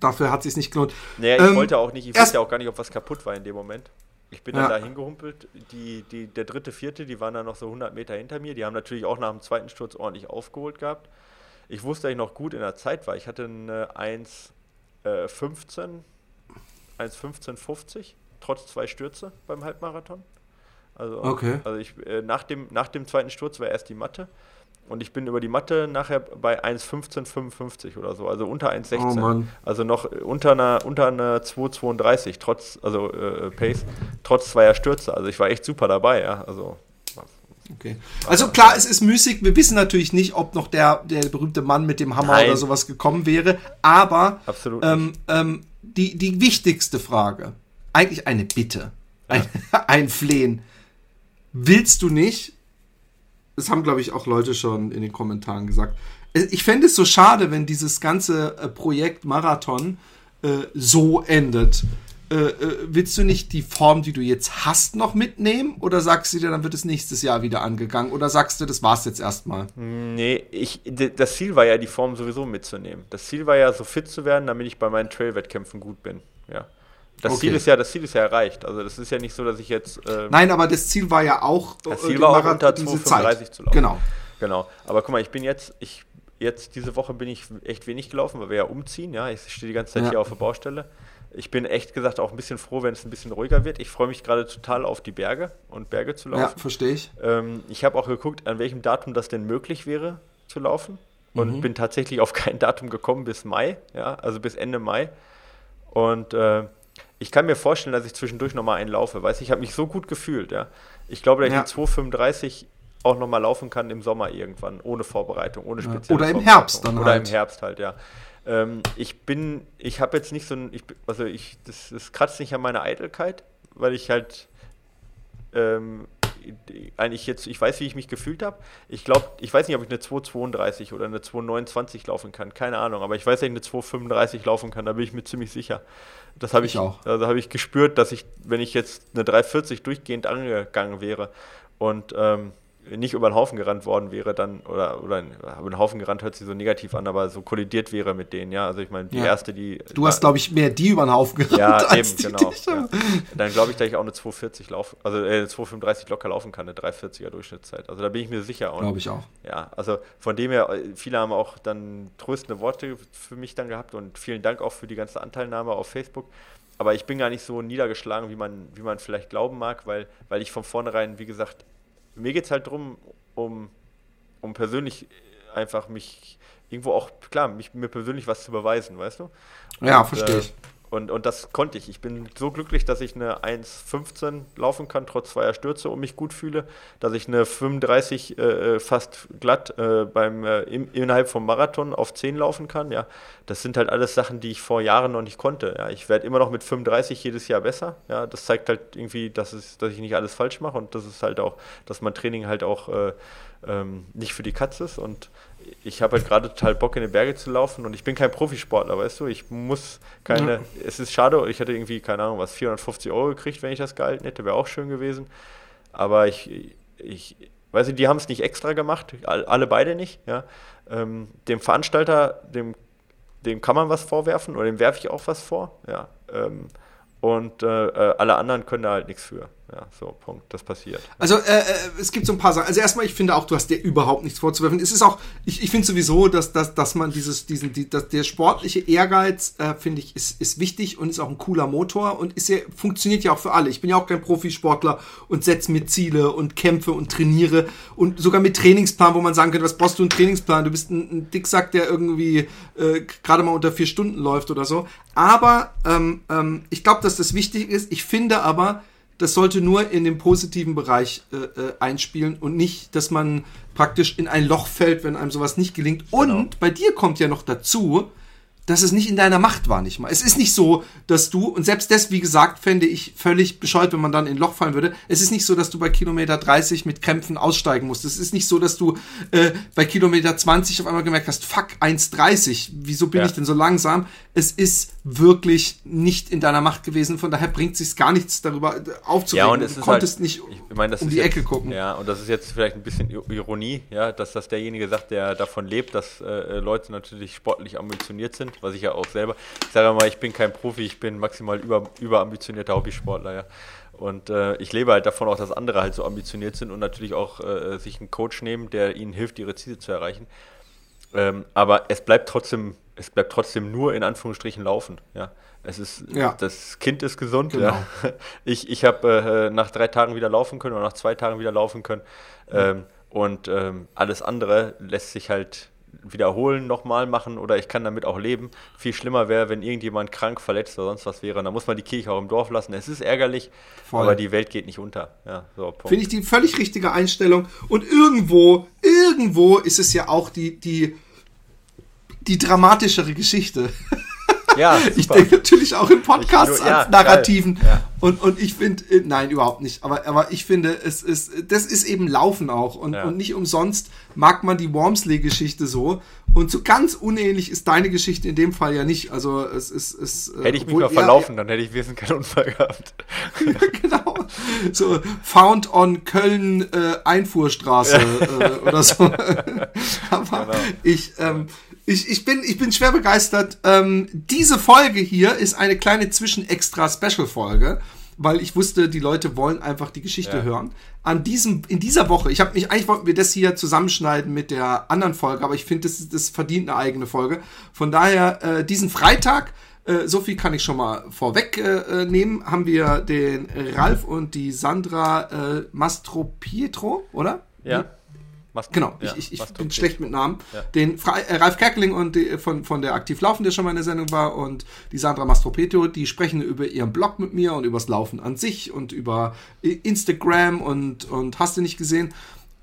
Dafür hat es sich nicht gelohnt. Naja, ich ähm, wollte auch nicht, ich wusste ja auch gar nicht, ob was kaputt war in dem Moment. Ich bin ja. dann da hingehumpelt. Die, die, der dritte, vierte, die waren dann noch so 100 Meter hinter mir. Die haben natürlich auch nach dem zweiten Sturz ordentlich aufgeholt gehabt. Ich wusste, dass ich noch gut in der Zeit war. Ich hatte eine 1,15, 1,15,50, trotz zwei Stürze beim Halbmarathon. Also, okay. also ich, äh, nach, dem, nach dem zweiten Sturz war erst die Matte. Und ich bin über die Matte nachher bei 1,1555 oder so, also unter 1,16. Oh also noch unter einer, unter einer 2,32, trotz, also äh, Pace, trotz zweier Stürze. Also ich war echt super dabei, ja. Also, okay. also klar, es ist müßig. Wir wissen natürlich nicht, ob noch der, der berühmte Mann mit dem Hammer Nein. oder sowas gekommen wäre. Aber ähm, ähm, die, die wichtigste Frage, eigentlich eine Bitte, ein, ja. (laughs) ein Flehen. Willst du nicht das haben, glaube ich, auch Leute schon in den Kommentaren gesagt. Ich fände es so schade, wenn dieses ganze äh, Projekt Marathon äh, so endet. Äh, äh, willst du nicht die Form, die du jetzt hast, noch mitnehmen? Oder sagst du dir, dann wird es nächstes Jahr wieder angegangen? Oder sagst du, das war's jetzt erstmal? Nee, ich, das Ziel war ja, die Form sowieso mitzunehmen. Das Ziel war ja, so fit zu werden, damit ich bei meinen Trail-Wettkämpfen gut bin. Ja. Das, okay. Ziel ist ja, das Ziel ist ja erreicht. Also das ist ja nicht so, dass ich jetzt. Ähm, Nein, aber das Ziel war ja auch. Das Ziel war auch unter 2,35 zu laufen. Genau. Genau. Aber guck mal, ich bin jetzt, ich jetzt diese Woche bin ich echt wenig gelaufen, weil wir ja umziehen. Ja, ich stehe die ganze Zeit ja. hier auf der Baustelle. Ich bin echt gesagt auch ein bisschen froh, wenn es ein bisschen ruhiger wird. Ich freue mich gerade total auf die Berge und Berge zu laufen. Ja, verstehe ich. Ähm, ich habe auch geguckt, an welchem Datum das denn möglich wäre zu laufen und mhm. bin tatsächlich auf kein Datum gekommen bis Mai, ja, also bis Ende Mai. Und äh, ich kann mir vorstellen, dass ich zwischendurch nochmal einen laufe. Weißt ich habe mich so gut gefühlt, ja. Ich glaube, dass ja. ich die 235 auch nochmal laufen kann im Sommer irgendwann, ohne Vorbereitung, ohne spezielle Oder im Herbst dann Oder halt. im Herbst halt, ja. Ähm, ich bin, ich habe jetzt nicht so ein, ich, also ich, das, das kratzt nicht an meiner Eitelkeit, weil ich halt ähm, eigentlich jetzt, ich weiß, wie ich mich gefühlt habe. Ich glaube, ich weiß nicht, ob ich eine 2,32 oder eine 2,29 laufen kann, keine Ahnung, aber ich weiß, dass ich eine 2,35 laufen kann, da bin ich mir ziemlich sicher. Das habe ich, ich auch. Also habe ich gespürt, dass ich, wenn ich jetzt eine 3,40 durchgehend angegangen wäre und ähm, nicht über den Haufen gerannt worden wäre, dann, oder, oder über den Haufen gerannt hört sich so negativ an, aber so kollidiert wäre mit denen, ja. Also ich meine, die ja. erste, die. Du hast, glaube ich, mehr die über den Haufen gerannt. Ja, als eben, die, genau. Die ja. Dann glaube ich, dass ich auch eine 240 laufen, also äh, eine 235 locker laufen kann, eine 340er Durchschnittszeit. Also da bin ich mir sicher. Glaube ich auch. Ja, also von dem her, viele haben auch dann tröstende Worte für mich dann gehabt und vielen Dank auch für die ganze Anteilnahme auf Facebook. Aber ich bin gar nicht so niedergeschlagen, wie man, wie man vielleicht glauben mag, weil, weil ich von vornherein, wie gesagt, mir geht es halt darum, um, um persönlich einfach mich irgendwo auch, klar, mich, mir persönlich was zu beweisen, weißt du? Und, ja, verstehe ich. Äh, und, und das konnte ich. Ich bin so glücklich, dass ich eine 1,15 laufen kann, trotz zweier Stürze und mich gut fühle, dass ich eine 35 äh, äh, fast glatt äh, beim, äh, innerhalb vom Marathon auf 10 laufen kann. Ja, das sind halt alles Sachen, die ich vor Jahren noch nicht konnte. Ja, ich werde immer noch mit 35 jedes Jahr besser. Ja, das zeigt halt irgendwie, dass, es, dass ich nicht alles falsch mache und das ist halt auch, dass mein Training halt auch äh, ähm, nicht für die Katze ist. Und ich habe halt gerade total Bock in die Berge zu laufen. Und ich bin kein Profisportler, weißt du, ich muss keine, ja. es ist schade, ich hätte irgendwie, keine Ahnung, was, 450 Euro gekriegt, wenn ich das gehalten hätte, wäre auch schön gewesen, aber ich, ich, weiß ich, die haben es nicht extra gemacht, alle beide nicht, ja, ähm, dem Veranstalter, dem, dem kann man was vorwerfen oder dem werfe ich auch was vor, ja, ähm, und äh, äh, alle anderen können da halt nichts für. Ja, so, Punkt. Das passiert. Also äh, äh, es gibt so ein paar Sachen. Also erstmal, ich finde auch, du hast dir überhaupt nichts vorzuwerfen. Es ist auch, ich, ich finde sowieso, dass, dass, dass man dieses, diesen, die, dass der sportliche Ehrgeiz, äh, finde ich, ist, ist wichtig und ist auch ein cooler Motor und ist ja, funktioniert ja auch für alle. Ich bin ja auch kein Profisportler und setze mir Ziele und kämpfe und trainiere und sogar mit Trainingsplan, wo man sagen könnte, was brauchst du einen Trainingsplan? Du bist ein, ein Dicksack, der irgendwie äh, gerade mal unter vier Stunden läuft oder so. Aber ähm, ähm, ich glaube, dass das wichtig ist. Ich finde aber, das sollte nur in den positiven Bereich äh, äh, einspielen und nicht, dass man praktisch in ein Loch fällt, wenn einem sowas nicht gelingt. Und genau. bei dir kommt ja noch dazu, dass es nicht in deiner Macht war, nicht mal. Es ist nicht so, dass du, und selbst das, wie gesagt, fände ich völlig bescheuert, wenn man dann in ein Loch fallen würde. Es ist nicht so, dass du bei Kilometer 30 mit Krämpfen aussteigen musst. Es ist nicht so, dass du äh, bei Kilometer 20 auf einmal gemerkt hast, fuck, 1,30, wieso bin ja. ich denn so langsam? Es ist wirklich nicht in deiner Macht gewesen, von daher bringt es sich gar nichts darüber aufzuregen. Ja, und es du konntest halt, nicht ich mein, um die jetzt, Ecke gucken. Ja, und das ist jetzt vielleicht ein bisschen Ironie, ja, dass das derjenige sagt, der davon lebt, dass äh, Leute natürlich sportlich ambitioniert sind was ich ja auch selber. Ich sage mal, ich bin kein Profi, ich bin maximal über, überambitionierter Hobbysportler, ja. Und äh, ich lebe halt davon auch, dass andere halt so ambitioniert sind und natürlich auch äh, sich einen Coach nehmen, der ihnen hilft, ihre Ziele zu erreichen. Ähm, aber es bleibt trotzdem, es bleibt trotzdem nur in Anführungsstrichen laufen, ja. Es ist, ja. das Kind ist gesund. Genau. Ja. (laughs) Ich, ich habe äh, nach drei Tagen wieder laufen können oder nach zwei Tagen wieder laufen können. Ähm, und ähm, alles andere lässt sich halt wiederholen, nochmal machen oder ich kann damit auch leben. Viel schlimmer wäre, wenn irgendjemand krank, verletzt oder sonst was wäre. Da muss man die Kirche auch im Dorf lassen. Es ist ärgerlich, Voll. aber die Welt geht nicht unter. Ja, so, Finde ich die völlig richtige Einstellung. Und irgendwo, irgendwo ist es ja auch die, die, die dramatischere Geschichte. (laughs) Ja, (laughs) ich denke natürlich auch im Podcast ja, als Narrativen. Ja. Und, und ich finde, äh, nein, überhaupt nicht. Aber, aber ich finde, es ist, das ist eben Laufen auch. Und, ja. und nicht umsonst mag man die Wormsley-Geschichte so. Und so ganz unähnlich ist deine Geschichte in dem Fall ja nicht. Also es ist. Es, äh, hätte ich mich mal verlaufen, dann hätte ich wesentlich keinen Unfall gehabt. (laughs) genau. So Found on Köln äh, Einfuhrstraße (laughs) äh, oder so. aber genau. ich, ähm, ich, ich, bin, ich bin schwer begeistert. Ähm, diese Folge hier ist eine kleine Zwischen-Extra-Special-Folge, weil ich wusste, die Leute wollen einfach die Geschichte ja. hören. An diesem, in dieser Woche, ich habe mich, eigentlich wollten wir das hier zusammenschneiden mit der anderen Folge, aber ich finde, das, das verdient eine eigene Folge. Von daher, äh, diesen Freitag, äh, so viel kann ich schon mal vorwegnehmen, äh, haben wir den Ralf und die Sandra äh, Mastro Pietro, oder? Ja. Mast genau, ja, ich, ich, ich bin schlecht mit Namen. Ja. Den Fra äh, Ralf Kerkeling und die, von, von der Aktiv Laufen, der schon mal in der Sendung war, und die Sandra Mastropeto, die sprechen über ihren Blog mit mir und übers Laufen an sich und über Instagram und, und hast du nicht gesehen.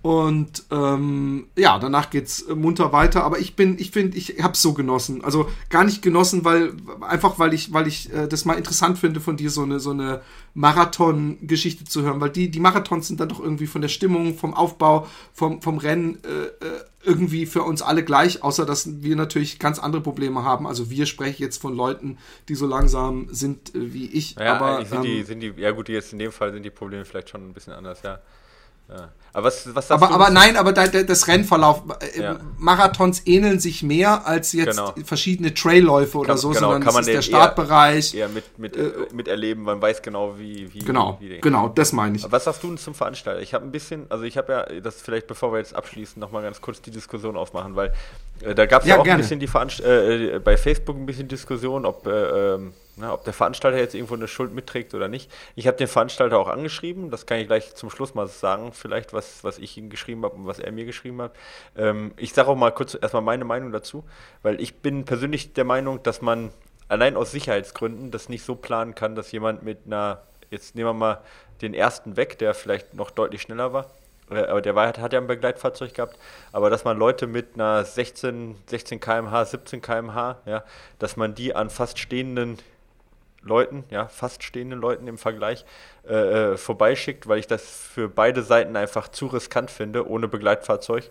Und ähm, ja, danach geht's munter weiter. Aber ich bin, ich finde, ich hab's so genossen. Also gar nicht genossen, weil einfach, weil ich, weil ich äh, das mal interessant finde, von dir so eine so eine Marathon-Geschichte zu hören, weil die die Marathons sind dann doch irgendwie von der Stimmung, vom Aufbau, vom vom Rennen äh, äh irgendwie für uns alle gleich, außer dass wir natürlich ganz andere Probleme haben. Also wir sprechen jetzt von Leuten, die so langsam sind äh, wie ich. Ja, aber sind, ähm, die, sind die, ja gut, jetzt in dem Fall sind die Probleme vielleicht schon ein bisschen anders, ja. Ja. Aber was, was aber, aber nein, aber da, das Rennverlauf, äh, ja. Marathons ähneln sich mehr als jetzt genau. verschiedene Trailläufe oder so, genau, sondern kann man ist der Startbereich. Eher, eher mit, mit, äh, miterleben, man weiß genau, wie. wie genau, wie genau, das meine ich. Aber was sagst du denn zum Veranstalter? Ich habe ein bisschen, also ich habe ja, das vielleicht bevor wir jetzt abschließen, nochmal ganz kurz die Diskussion aufmachen, weil äh, da gab es ja, ja, auch gerne. ein bisschen die Veranst äh, bei Facebook ein bisschen Diskussion, ob. Äh, ähm, na, ob der Veranstalter jetzt irgendwo eine Schuld mitträgt oder nicht. Ich habe den Veranstalter auch angeschrieben, das kann ich gleich zum Schluss mal sagen, vielleicht, was, was ich ihm geschrieben habe und was er mir geschrieben hat. Ähm, ich sage auch mal kurz erstmal meine Meinung dazu, weil ich bin persönlich der Meinung, dass man allein aus Sicherheitsgründen das nicht so planen kann, dass jemand mit einer, jetzt nehmen wir mal den ersten weg, der vielleicht noch deutlich schneller war, äh, aber der war, hat ja ein Begleitfahrzeug gehabt, aber dass man Leute mit einer 16, 16 km/h, 17 km/h, ja, dass man die an fast stehenden Leuten, ja, fast stehenden Leuten im Vergleich, äh, äh, vorbeischickt, weil ich das für beide Seiten einfach zu riskant finde, ohne Begleitfahrzeug.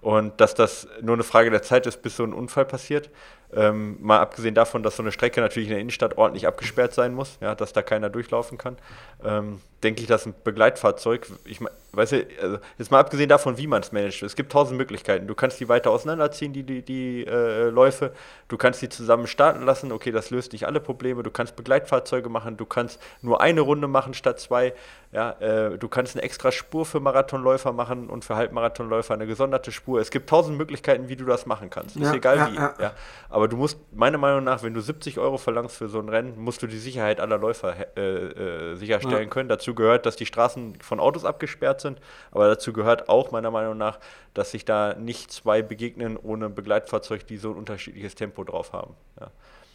Und dass das nur eine Frage der Zeit ist, bis so ein Unfall passiert. Ähm, mal abgesehen davon, dass so eine Strecke natürlich in der Innenstadt ordentlich abgesperrt sein muss, ja, dass da keiner durchlaufen kann, ähm, denke ich, dass ein Begleitfahrzeug, ich weiß ja, also jetzt mal abgesehen davon, wie man es managt, es gibt tausend Möglichkeiten. Du kannst die weiter auseinanderziehen, die, die, die äh, Läufe, du kannst die zusammen starten lassen, okay, das löst nicht alle Probleme, du kannst Begleitfahrzeuge machen, du kannst nur eine Runde machen statt zwei, ja, äh, du kannst eine extra Spur für Marathonläufer machen und für Halbmarathonläufer eine gesonderte Spur. Es gibt tausend Möglichkeiten, wie du das machen kannst. Ist egal ja, wie. Ja. ja. Aber du musst, meiner Meinung nach, wenn du 70 Euro verlangst für so ein Rennen, musst du die Sicherheit aller Läufer äh, äh, sicherstellen können. Dazu gehört, dass die Straßen von Autos abgesperrt sind, aber dazu gehört auch meiner Meinung nach, dass sich da nicht zwei begegnen ohne Begleitfahrzeug, die so ein unterschiedliches Tempo drauf haben. Ja.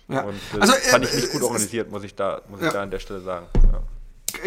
Ja. Und äh, also, fand ich nicht gut organisiert, muss ich da, muss ich da an der Stelle sagen. Ja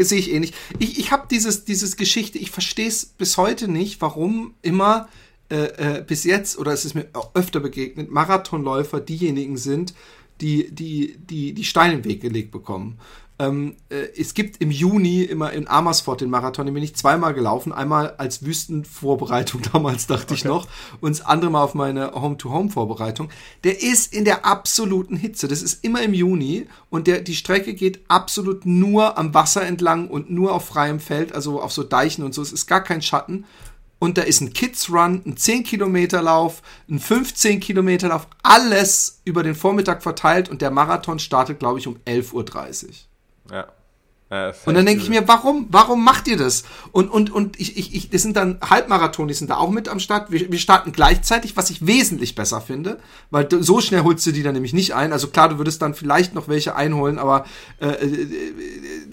sehe ich ähnlich. Ich, ich habe dieses, dieses Geschichte, ich verstehe es bis heute nicht, warum immer äh, äh, bis jetzt, oder es ist mir öfter begegnet, Marathonläufer diejenigen sind, die, die, die, die Steine im Weg gelegt bekommen. Ähm, äh, es gibt im Juni immer in Amersfoort den Marathon, den bin ich zweimal gelaufen. Einmal als Wüstenvorbereitung (laughs) damals, dachte okay. ich noch. Und das andere Mal auf meine Home-to-Home-Vorbereitung. Der ist in der absoluten Hitze. Das ist immer im Juni. Und der, die Strecke geht absolut nur am Wasser entlang und nur auf freiem Feld, also auf so Deichen und so. Es ist gar kein Schatten. Und da ist ein Kids Run, ein 10 Kilometer Lauf, ein 15 Kilometer Lauf, alles über den Vormittag verteilt und der Marathon startet, glaube ich, um 11.30 Uhr. Ja. ja und dann denke ich mir, warum, warum macht ihr das? Und, und, und ich, ich, ich, das sind dann Halbmarathon, die sind da auch mit am Start. Wir, wir starten gleichzeitig, was ich wesentlich besser finde, weil so schnell holst du die dann nämlich nicht ein. Also klar, du würdest dann vielleicht noch welche einholen, aber äh, äh,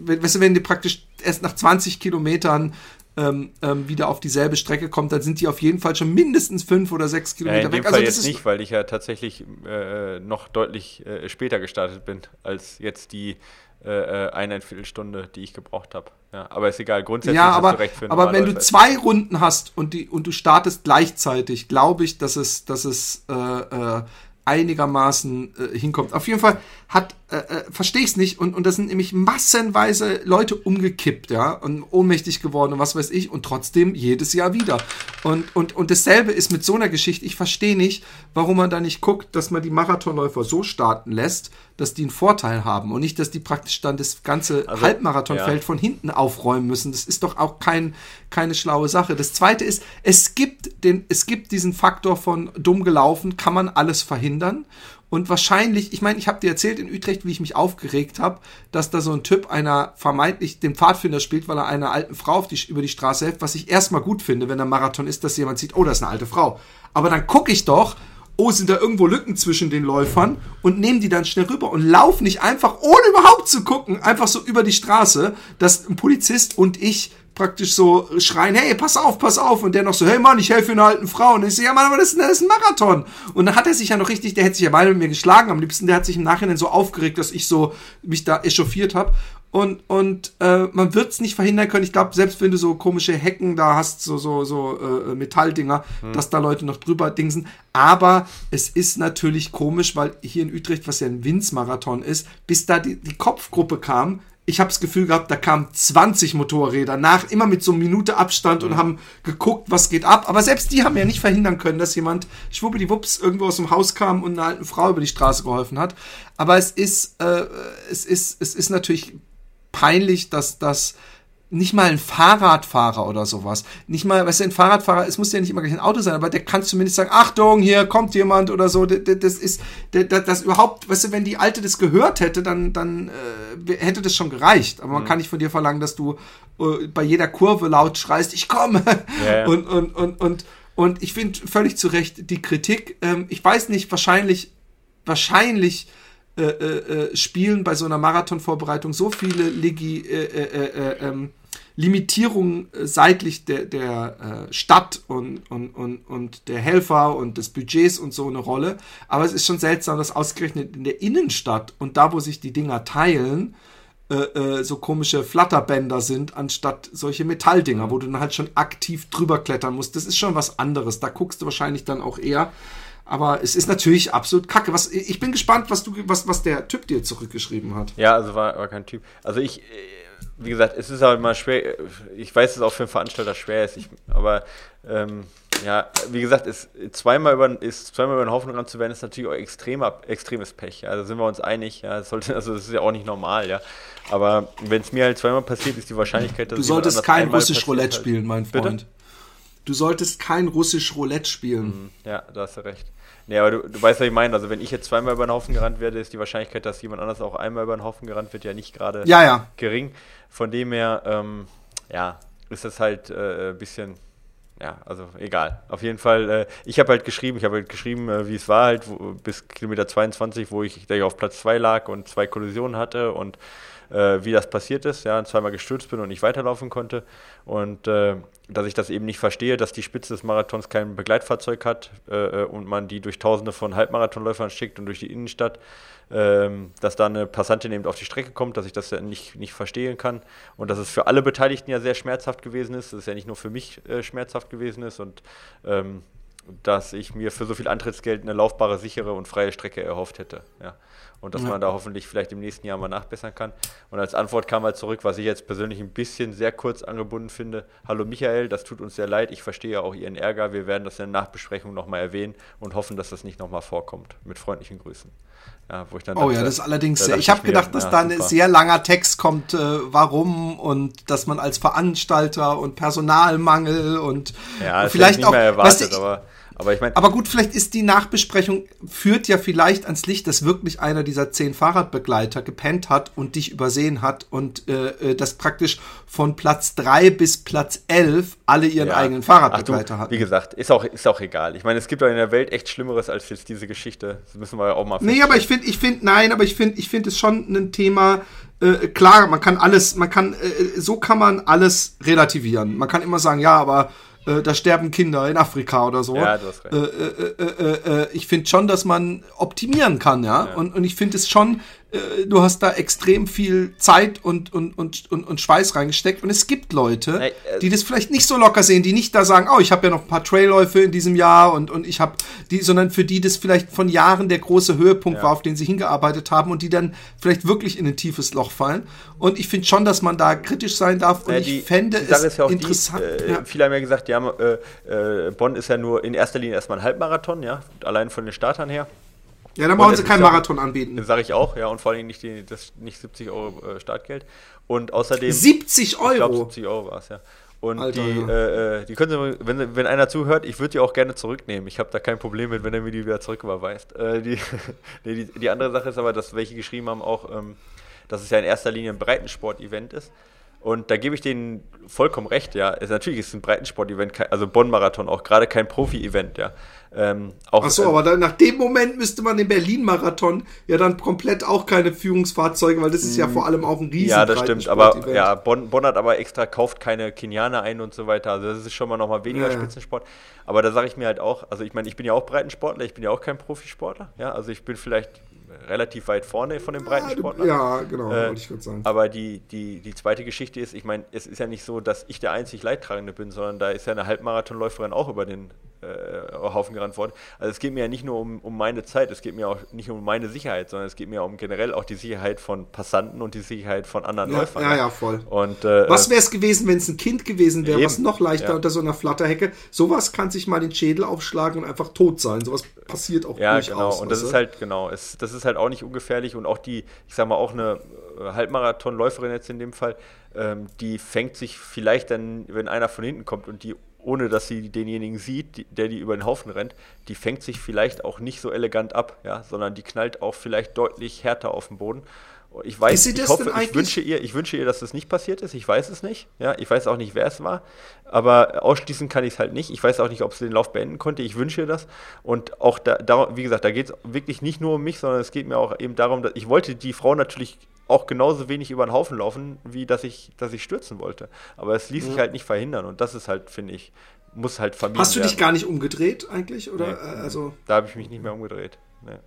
äh weißt du, wenn du praktisch erst nach 20 Kilometern ähm, ähm, wieder auf dieselbe Strecke kommt, dann sind die auf jeden Fall schon mindestens fünf oder sechs Kilometer ja, in dem weg. Fall also jetzt nicht, weil ich ja tatsächlich äh, noch deutlich äh, später gestartet bin als jetzt die äh, äh, eine Viertelstunde, die ich gebraucht habe. Ja, aber ist egal, grundsätzlich ja, aber, hast du recht für Aber wenn du zwei Runden hast und, die, und du startest gleichzeitig, glaube ich, dass es, dass es äh, äh, einigermaßen äh, hinkommt. Auf jeden Fall hat, äh, äh, verstehe ich es nicht, und, und da sind nämlich massenweise Leute umgekippt, ja, und ohnmächtig geworden und was weiß ich, und trotzdem jedes Jahr wieder. Und, und, und dasselbe ist mit so einer Geschichte. Ich verstehe nicht, warum man da nicht guckt, dass man die Marathonläufer so starten lässt, dass die einen Vorteil haben und nicht, dass die praktisch dann das ganze also, Halbmarathonfeld ja. von hinten aufräumen müssen. Das ist doch auch kein, keine schlaue Sache. Das zweite ist, es gibt den, es gibt diesen Faktor von dumm gelaufen, kann man alles verhindern. Und wahrscheinlich, ich meine, ich habe dir erzählt in Utrecht, wie ich mich aufgeregt habe, dass da so ein Typ einer vermeintlich den Pfadfinder spielt, weil er einer alten Frau auf die, über die Straße hilft, was ich erstmal gut finde, wenn der Marathon ist, dass jemand sieht, oh, das ist eine alte Frau. Aber dann gucke ich doch, oh, sind da irgendwo Lücken zwischen den Läufern? Und nehmen die dann schnell rüber und laufen nicht einfach, ohne überhaupt zu gucken, einfach so über die Straße, dass ein Polizist und ich praktisch so schreien, hey, pass auf, pass auf. Und der noch so, hey Mann, ich helfe einer alten Frau. Und ich so, ja Mann, aber das ist, das ist ein Marathon. Und dann hat er sich ja noch richtig, der hätte sich ja beide mit mir geschlagen am liebsten. Der hat sich im Nachhinein so aufgeregt, dass ich so mich da echauffiert habe. Und, und äh, man wird es nicht verhindern können. Ich glaube, selbst wenn du so komische Hecken da hast, so, so, so äh, Metalldinger, hm. dass da Leute noch drüber dingsen. Aber es ist natürlich komisch, weil hier in Utrecht, was ja ein Winzmarathon ist, bis da die, die Kopfgruppe kam, ich habe das Gefühl gehabt, da kamen 20 Motorräder nach, immer mit so einer Minute Abstand und mhm. haben geguckt, was geht ab. Aber selbst die haben ja nicht verhindern können, dass jemand schwuppdiwupps irgendwo aus dem Haus kam und einer alten Frau über die Straße geholfen hat. Aber es ist, äh, es ist, es ist natürlich peinlich, dass das nicht mal ein Fahrradfahrer oder sowas. Nicht mal, weißt du, ein Fahrradfahrer, es muss ja nicht immer gleich ein Auto sein, aber der kann zumindest sagen, Achtung, hier kommt jemand oder so. Das ist, das, überhaupt, weißt du, wenn die Alte das gehört hätte, dann, dann äh, hätte das schon gereicht. Aber man mhm. kann nicht von dir verlangen, dass du äh, bei jeder Kurve laut schreist, ich komme. Yeah. Und, und, und, und, und ich finde völlig zu Recht die Kritik. Ähm, ich weiß nicht, wahrscheinlich, wahrscheinlich äh, äh, äh spielen bei so einer Marathonvorbereitung so viele Legi, äh, äh, äh, ähm, Limitierung äh, seitlich der, der Stadt und, und, und, und der Helfer und des Budgets und so eine Rolle. Aber es ist schon seltsam, dass ausgerechnet in der Innenstadt und da, wo sich die Dinger teilen, äh, so komische Flatterbänder sind, anstatt solche Metalldinger, wo du dann halt schon aktiv drüber klettern musst. Das ist schon was anderes. Da guckst du wahrscheinlich dann auch eher. Aber es ist natürlich absolut kacke. Was, ich bin gespannt, was, du, was, was der Typ dir zurückgeschrieben hat. Ja, also war, war kein Typ. Also ich wie gesagt, es ist auch immer schwer, ich weiß, dass es auch für einen Veranstalter schwer ist, ich, aber ähm, Ja, wie gesagt, ist zweimal über, ist zweimal über den Haufen ran zu werden, ist natürlich auch extremer, extremes Pech. Ja. Da sind wir uns einig. Ja. Das sollte, also das ist ja auch nicht normal, ja. Aber wenn es mir halt zweimal passiert, ist die Wahrscheinlichkeit, dass Du solltest kein russisch Roulette halt. spielen, mein Freund. Bitte? Du solltest kein russisch Roulette spielen. Mhm. Ja, da hast du recht. Nee, aber du, du weißt, was ich meine. Also, wenn ich jetzt zweimal über den Haufen gerannt werde, ist die Wahrscheinlichkeit, dass jemand anders auch einmal über den Haufen gerannt wird, ja nicht gerade ja, ja. gering. Von dem her, ähm, ja, ist das halt äh, ein bisschen ja, also egal. Auf jeden Fall, äh, ich habe halt geschrieben, ich habe halt geschrieben, äh, wie es war halt, wo, bis Kilometer 22, wo ich, ich auf Platz 2 lag und zwei Kollisionen hatte und äh, wie das passiert ist, ja, zweimal gestürzt bin und nicht weiterlaufen konnte und äh, dass ich das eben nicht verstehe, dass die Spitze des Marathons kein Begleitfahrzeug hat äh, äh, und man die durch Tausende von Halbmarathonläufern schickt und durch die Innenstadt ähm, dass da eine Passantin eben auf die Strecke kommt, dass ich das ja nicht, nicht verstehen kann und dass es für alle Beteiligten ja sehr schmerzhaft gewesen ist, dass es ja nicht nur für mich äh, schmerzhaft gewesen ist und ähm, dass ich mir für so viel Antrittsgeld eine laufbare, sichere und freie Strecke erhofft hätte. Ja. Und dass ja. man da hoffentlich vielleicht im nächsten Jahr mal nachbessern kann. Und als Antwort kam halt zurück, was ich jetzt persönlich ein bisschen sehr kurz angebunden finde. Hallo Michael, das tut uns sehr leid. Ich verstehe auch Ihren Ärger. Wir werden das in der Nachbesprechung nochmal erwähnen und hoffen, dass das nicht nochmal vorkommt. Mit freundlichen Grüßen. Ja, wo ich dann oh dachte, ja, das ist allerdings sehr. Ich habe gedacht, dass ja, da ein sehr langer Text kommt, äh, warum und dass man als Veranstalter und Personalmangel und ja, vielleicht auch. Erwartet, weißt du, aber aber ich meine. Aber gut, vielleicht ist die Nachbesprechung, führt ja vielleicht ans Licht, dass wirklich einer dieser zehn Fahrradbegleiter gepennt hat und dich übersehen hat und äh, äh das praktisch von Platz drei bis Platz elf alle ihren ja. eigenen Fahrradbegleiter hatten. Wie gesagt, ist auch, ist auch egal. Ich meine, es gibt doch in der Welt echt Schlimmeres als jetzt diese Geschichte. Das müssen wir ja auch mal Nee, aber ich finde, ich finde, nein, aber ich finde, ich finde es schon ein Thema, äh, klar, man kann alles, man kann, äh, so kann man alles relativieren. Man kann immer sagen, ja, aber äh, da sterben Kinder in Afrika oder so. Ja, du hast recht. Äh, äh, äh, ich finde schon, dass man optimieren kann, ja. ja. Und, und ich finde es schon äh, du hast da extrem viel Zeit und, und, und, und, und Schweiß reingesteckt. Und es gibt Leute, hey, äh, die das vielleicht nicht so locker sehen, die nicht da sagen, oh, ich habe ja noch ein paar Trailläufe in diesem Jahr und, und ich habe die, sondern für die das vielleicht von Jahren der große Höhepunkt ja. war, auf den sie hingearbeitet haben und die dann vielleicht wirklich in ein tiefes Loch fallen. Und ich finde schon, dass man da kritisch sein darf. Und ja, die, ich fände es ja interessant. Die, äh, ja. Viele haben ja gesagt, ja, äh, Bonn ist ja nur in erster Linie erstmal ein Halbmarathon, ja, allein von den Startern her. Ja, dann brauchen sie keinen Marathon anbieten. Sage ich auch, ja, und vor allem nicht, die, das, nicht 70 Euro äh, Startgeld. Und außerdem. 70 Euro? Ich glaube, 70 Euro war es, ja. Und Alter, die, ja. Äh, äh, die können Sie, wenn, wenn einer zuhört, ich würde die auch gerne zurücknehmen. Ich habe da kein Problem mit, wenn er mir die wieder zurücküberweist. Äh, die, (laughs) die, die, andere Sache ist aber, dass welche geschrieben haben auch, ähm, dass es ja in erster Linie ein Breitensport-Event ist. Und da gebe ich denen vollkommen recht, ja. Es, natürlich ist es ein Breitensport-Event, also Bonn-Marathon auch gerade kein Profi-Event, ja. Ähm, auch, Ach so, äh, aber dann, nach dem Moment müsste man den Berlin-Marathon ja dann komplett auch keine Führungsfahrzeuge, weil das ist ja mm, vor allem auch ein riesen Ja, das stimmt, aber ja, Bonn, Bonn hat aber extra, kauft keine Kenianer ein und so weiter. Also das ist schon mal nochmal weniger ja, Spitzensport. Aber da sage ich mir halt auch, also ich meine, ich bin ja auch Breitensportler, ich bin ja auch kein Profisportler, ja, also ich bin vielleicht relativ weit vorne von den Breitensportlern. Ja, genau, äh, wollte ich gerade sagen. Aber die, die, die zweite Geschichte ist, ich meine, es ist ja nicht so, dass ich der einzig Leidtragende bin, sondern da ist ja eine Halbmarathonläuferin auch über den äh, Haufen gerannt worden. Also es geht mir ja nicht nur um, um meine Zeit, es geht mir auch nicht um meine Sicherheit, sondern es geht mir um generell auch die Sicherheit von Passanten und die Sicherheit von anderen ja, Läufern. Ja, ja, voll. Und, äh, was wäre es gewesen, wenn es ein Kind gewesen wäre, was noch leichter ja. unter so einer Flatterhecke? Sowas kann sich mal den Schädel aufschlagen und einfach tot sein. Sowas passiert auch ja, durchaus. Ja, genau. Und das ist halt, genau, es, das ist halt auch nicht ungefährlich und auch die, ich sag mal, auch eine äh, Halbmarathonläuferin jetzt in dem Fall, ähm, die fängt sich vielleicht dann, wenn einer von hinten kommt und die ohne dass sie denjenigen sieht, der die über den Haufen rennt, die fängt sich vielleicht auch nicht so elegant ab, ja, sondern die knallt auch vielleicht deutlich härter auf den Boden. Ich weiß, ich hoffe, ich wünsche ihr, ich wünsche ihr, dass das nicht passiert ist. Ich weiß es nicht. Ja, ich weiß auch nicht, wer es war. Aber ausschließen kann ich es halt nicht. Ich weiß auch nicht, ob sie den Lauf beenden konnte. Ich wünsche ihr das. Und auch da, da wie gesagt, da geht es wirklich nicht nur um mich, sondern es geht mir auch eben darum, dass ich wollte die Frau natürlich auch genauso wenig über den Haufen laufen, wie dass ich, dass ich stürzen wollte. Aber es ließ ja. sich halt nicht verhindern und das ist halt, finde ich, muss halt vermieden Hast du dich gar nicht umgedreht eigentlich? Oder? Nee, also da habe ich mich nicht mehr umgedreht. Nee.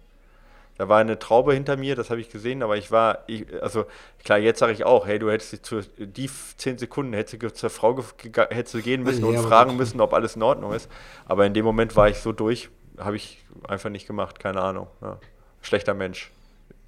Da war eine Traube hinter mir, das habe ich gesehen, aber ich war, ich, also klar, jetzt sage ich auch, hey, du hättest zu, die zehn Sekunden hättest du zur Frau hättest du gehen müssen nee, und fragen müssen, ob alles in Ordnung ist. Aber in dem Moment war ich so durch, habe ich einfach nicht gemacht, keine Ahnung. Ja. Schlechter Mensch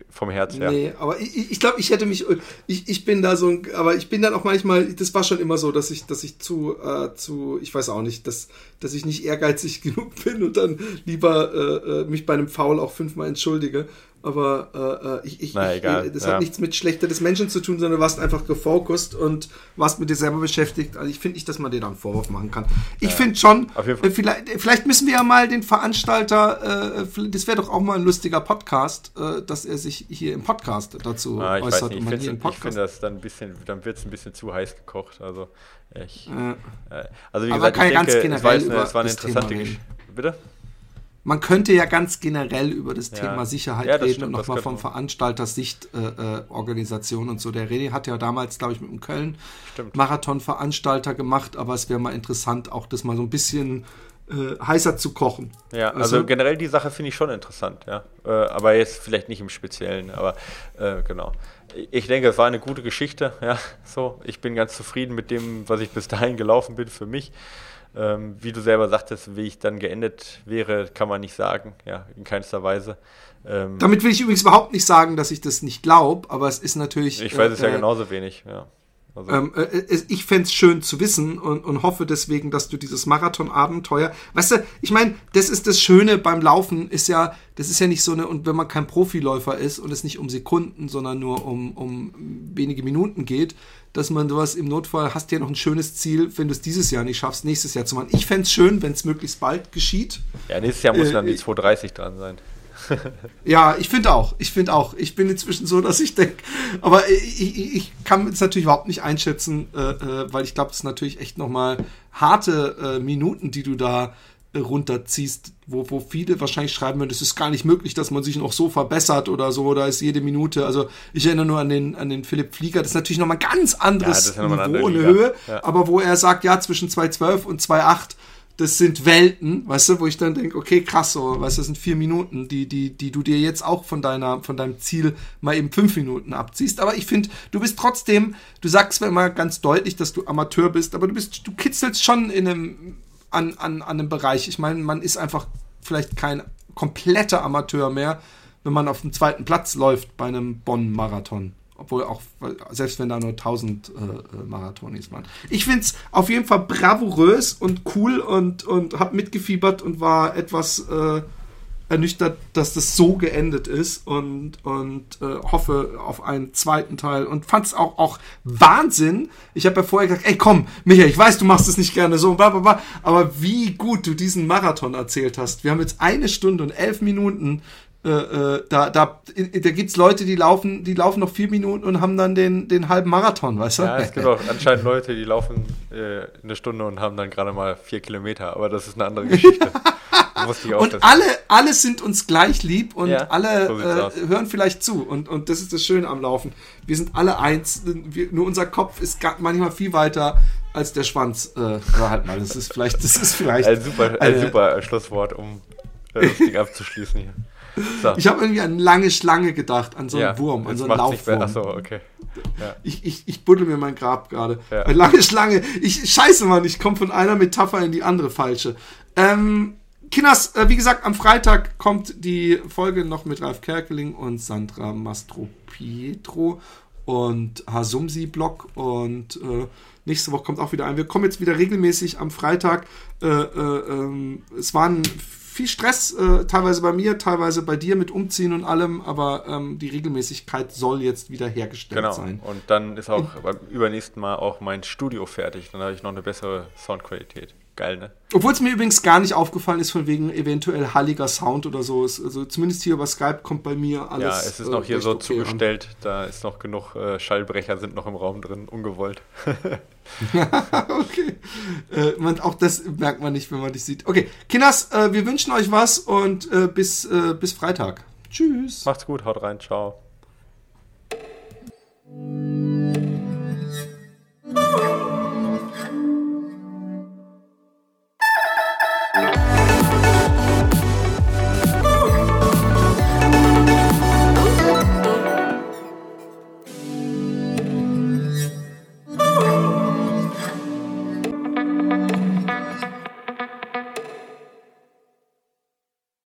vom Herz her. Nee, aber ich, ich glaube, ich hätte mich, ich, ich bin da so, ein, aber ich bin dann auch manchmal, das war schon immer so, dass ich, dass ich zu, äh, zu, ich weiß auch nicht, dass, dass ich nicht ehrgeizig (laughs) genug bin und dann lieber äh, äh mich bei einem Foul auch fünfmal entschuldige. Aber äh, äh, ich, ich, Na, ich, das ja. hat nichts mit Schlechter des Menschen zu tun, sondern du warst einfach gefokust und warst mit dir selber beschäftigt. Also ich finde nicht, dass man dir da einen Vorwurf machen kann. Ich ja. finde schon, äh, vielleicht, vielleicht müssen wir ja mal den Veranstalter, äh, das wäre doch auch mal ein lustiger Podcast, äh, dass er sich hier im Podcast dazu ah, ich äußert. Ich finde find das dann ein bisschen, dann wird es ein bisschen zu heiß gekocht. Also ich, äh, also wie Aber gesagt, ich denke, es war, eine, es war eine interessante Geschichte. Bitte? Man könnte ja ganz generell über das ja. Thema Sicherheit ja, reden stimmt, und nochmal vom Veranstaltersicht äh, äh, Organisation und so. Der René hat ja damals, glaube ich, mit dem Köln Marathon-Veranstalter gemacht, aber es wäre mal interessant, auch das mal so ein bisschen äh, heißer zu kochen. Ja, also, also generell die Sache finde ich schon interessant, ja. Äh, aber jetzt vielleicht nicht im Speziellen, aber äh, genau. Ich denke, es war eine gute Geschichte, ja. So, ich bin ganz zufrieden mit dem, was ich bis dahin gelaufen bin für mich. Ähm, wie du selber sagtest, wie ich dann geendet wäre, kann man nicht sagen, ja, in keinster Weise. Ähm, Damit will ich übrigens überhaupt nicht sagen, dass ich das nicht glaube, aber es ist natürlich. Ich weiß äh, es ja äh, genauso wenig, ja. Also. Ähm, äh, äh ich fände es schön zu wissen und, und hoffe deswegen, dass du dieses Marathon-Abenteuer, weißt du, ich meine, das ist das Schöne beim Laufen, ist ja, das ist ja nicht so eine, und wenn man kein Profiläufer ist und es nicht um Sekunden, sondern nur um, um wenige Minuten geht, dass man sowas im Notfall hast ja noch ein schönes Ziel, wenn du es dieses Jahr nicht schaffst, nächstes Jahr zu machen. Ich fände es schön, wenn es möglichst bald geschieht. Ja, nächstes Jahr muss äh, dann die 230 dran sein. Ja, ich finde auch. Ich finde auch. Ich bin inzwischen so, dass ich denke, aber ich, ich, ich kann es natürlich überhaupt nicht einschätzen, äh, äh weil ich glaube, es ist natürlich echt nochmal harte äh, Minuten, die du da runterziehst, wo, wo viele wahrscheinlich schreiben würden, es ist gar nicht möglich, dass man sich noch so verbessert oder so, oder ist jede Minute, also ich erinnere nur an den, an den Philipp Flieger, das ist natürlich nochmal ein ganz anderes ja, Niveau, eine, eine Höhe, ja. aber wo er sagt, ja, zwischen 2,12 und 2,8, das sind Welten, weißt du, wo ich dann denke, okay, krass, so, weißt du, das sind vier Minuten, die, die, die du dir jetzt auch von deiner, von deinem Ziel mal eben fünf Minuten abziehst. Aber ich finde, du bist trotzdem, du sagst zwar immer ganz deutlich, dass du Amateur bist, aber du bist, du kitzelst schon in einem an, an, an einem Bereich. Ich meine, man ist einfach vielleicht kein kompletter Amateur mehr, wenn man auf dem zweiten Platz läuft bei einem Bonn-Marathon. Obwohl auch, selbst wenn da nur 1000 äh, äh, Marathonis waren. Ich finde es auf jeden Fall bravourös und cool und, und habe mitgefiebert und war etwas äh, ernüchtert, dass das so geendet ist und, und äh, hoffe auf einen zweiten Teil und fand es auch, auch Wahnsinn. Ich habe ja vorher gesagt, ey komm, Michael, ich weiß, du machst es nicht gerne so, bla, bla, bla, aber wie gut du diesen Marathon erzählt hast. Wir haben jetzt eine Stunde und elf Minuten äh, äh, da, da, da gibt's Leute, die laufen, die laufen noch vier Minuten und haben dann den, den halben Marathon, weißt du? Ja, es gibt auch anscheinend Leute, die laufen äh, eine Stunde und haben dann gerade mal vier Kilometer, aber das ist eine andere Geschichte. und alle, alle sind uns gleich lieb und ja, alle so äh, hören vielleicht zu. Und, und das ist das Schöne am Laufen. Wir sind alle eins, wir, nur unser Kopf ist manchmal viel weiter als der Schwanz. Halt mal, das ist vielleicht, das ist vielleicht. Ein super, ein super Schlusswort, um das Ding abzuschließen hier. So. Ich habe irgendwie an lange Schlange gedacht, an so einen ja, Wurm, an so einen Laufwurm. Achso, okay. Ja. Ich, ich, ich buddel mir mein Grab gerade. Ja. Lange Schlange. Ich scheiße Mann, ich komme von einer Metapher in die andere falsche. Ähm, Kinders, äh, wie gesagt, am Freitag kommt die Folge noch mit Ralf Kerkeling und Sandra Mastro Pietro und Hasumsi Blog und äh, nächste Woche kommt auch wieder ein. Wir kommen jetzt wieder regelmäßig am Freitag. Äh, äh, ähm, es waren viel Stress, äh, teilweise bei mir, teilweise bei dir mit Umziehen und allem, aber ähm, die Regelmäßigkeit soll jetzt wieder hergestellt genau. sein. Und dann ist auch beim übernächsten Mal auch mein Studio fertig. Dann habe ich noch eine bessere Soundqualität geil, ne? Obwohl es mir übrigens gar nicht aufgefallen ist, von wegen eventuell halliger Sound oder so. Also zumindest hier über Skype kommt bei mir alles. Ja, es ist noch äh, hier so okay zugestellt, an. da ist noch genug äh, Schallbrecher sind noch im Raum drin, ungewollt. (laughs) (laughs) okay. Äh, man, auch das merkt man nicht, wenn man dich sieht. Okay, Kinders, äh, wir wünschen euch was und äh, bis, äh, bis Freitag. Tschüss. Macht's gut, haut rein, ciao. Oh.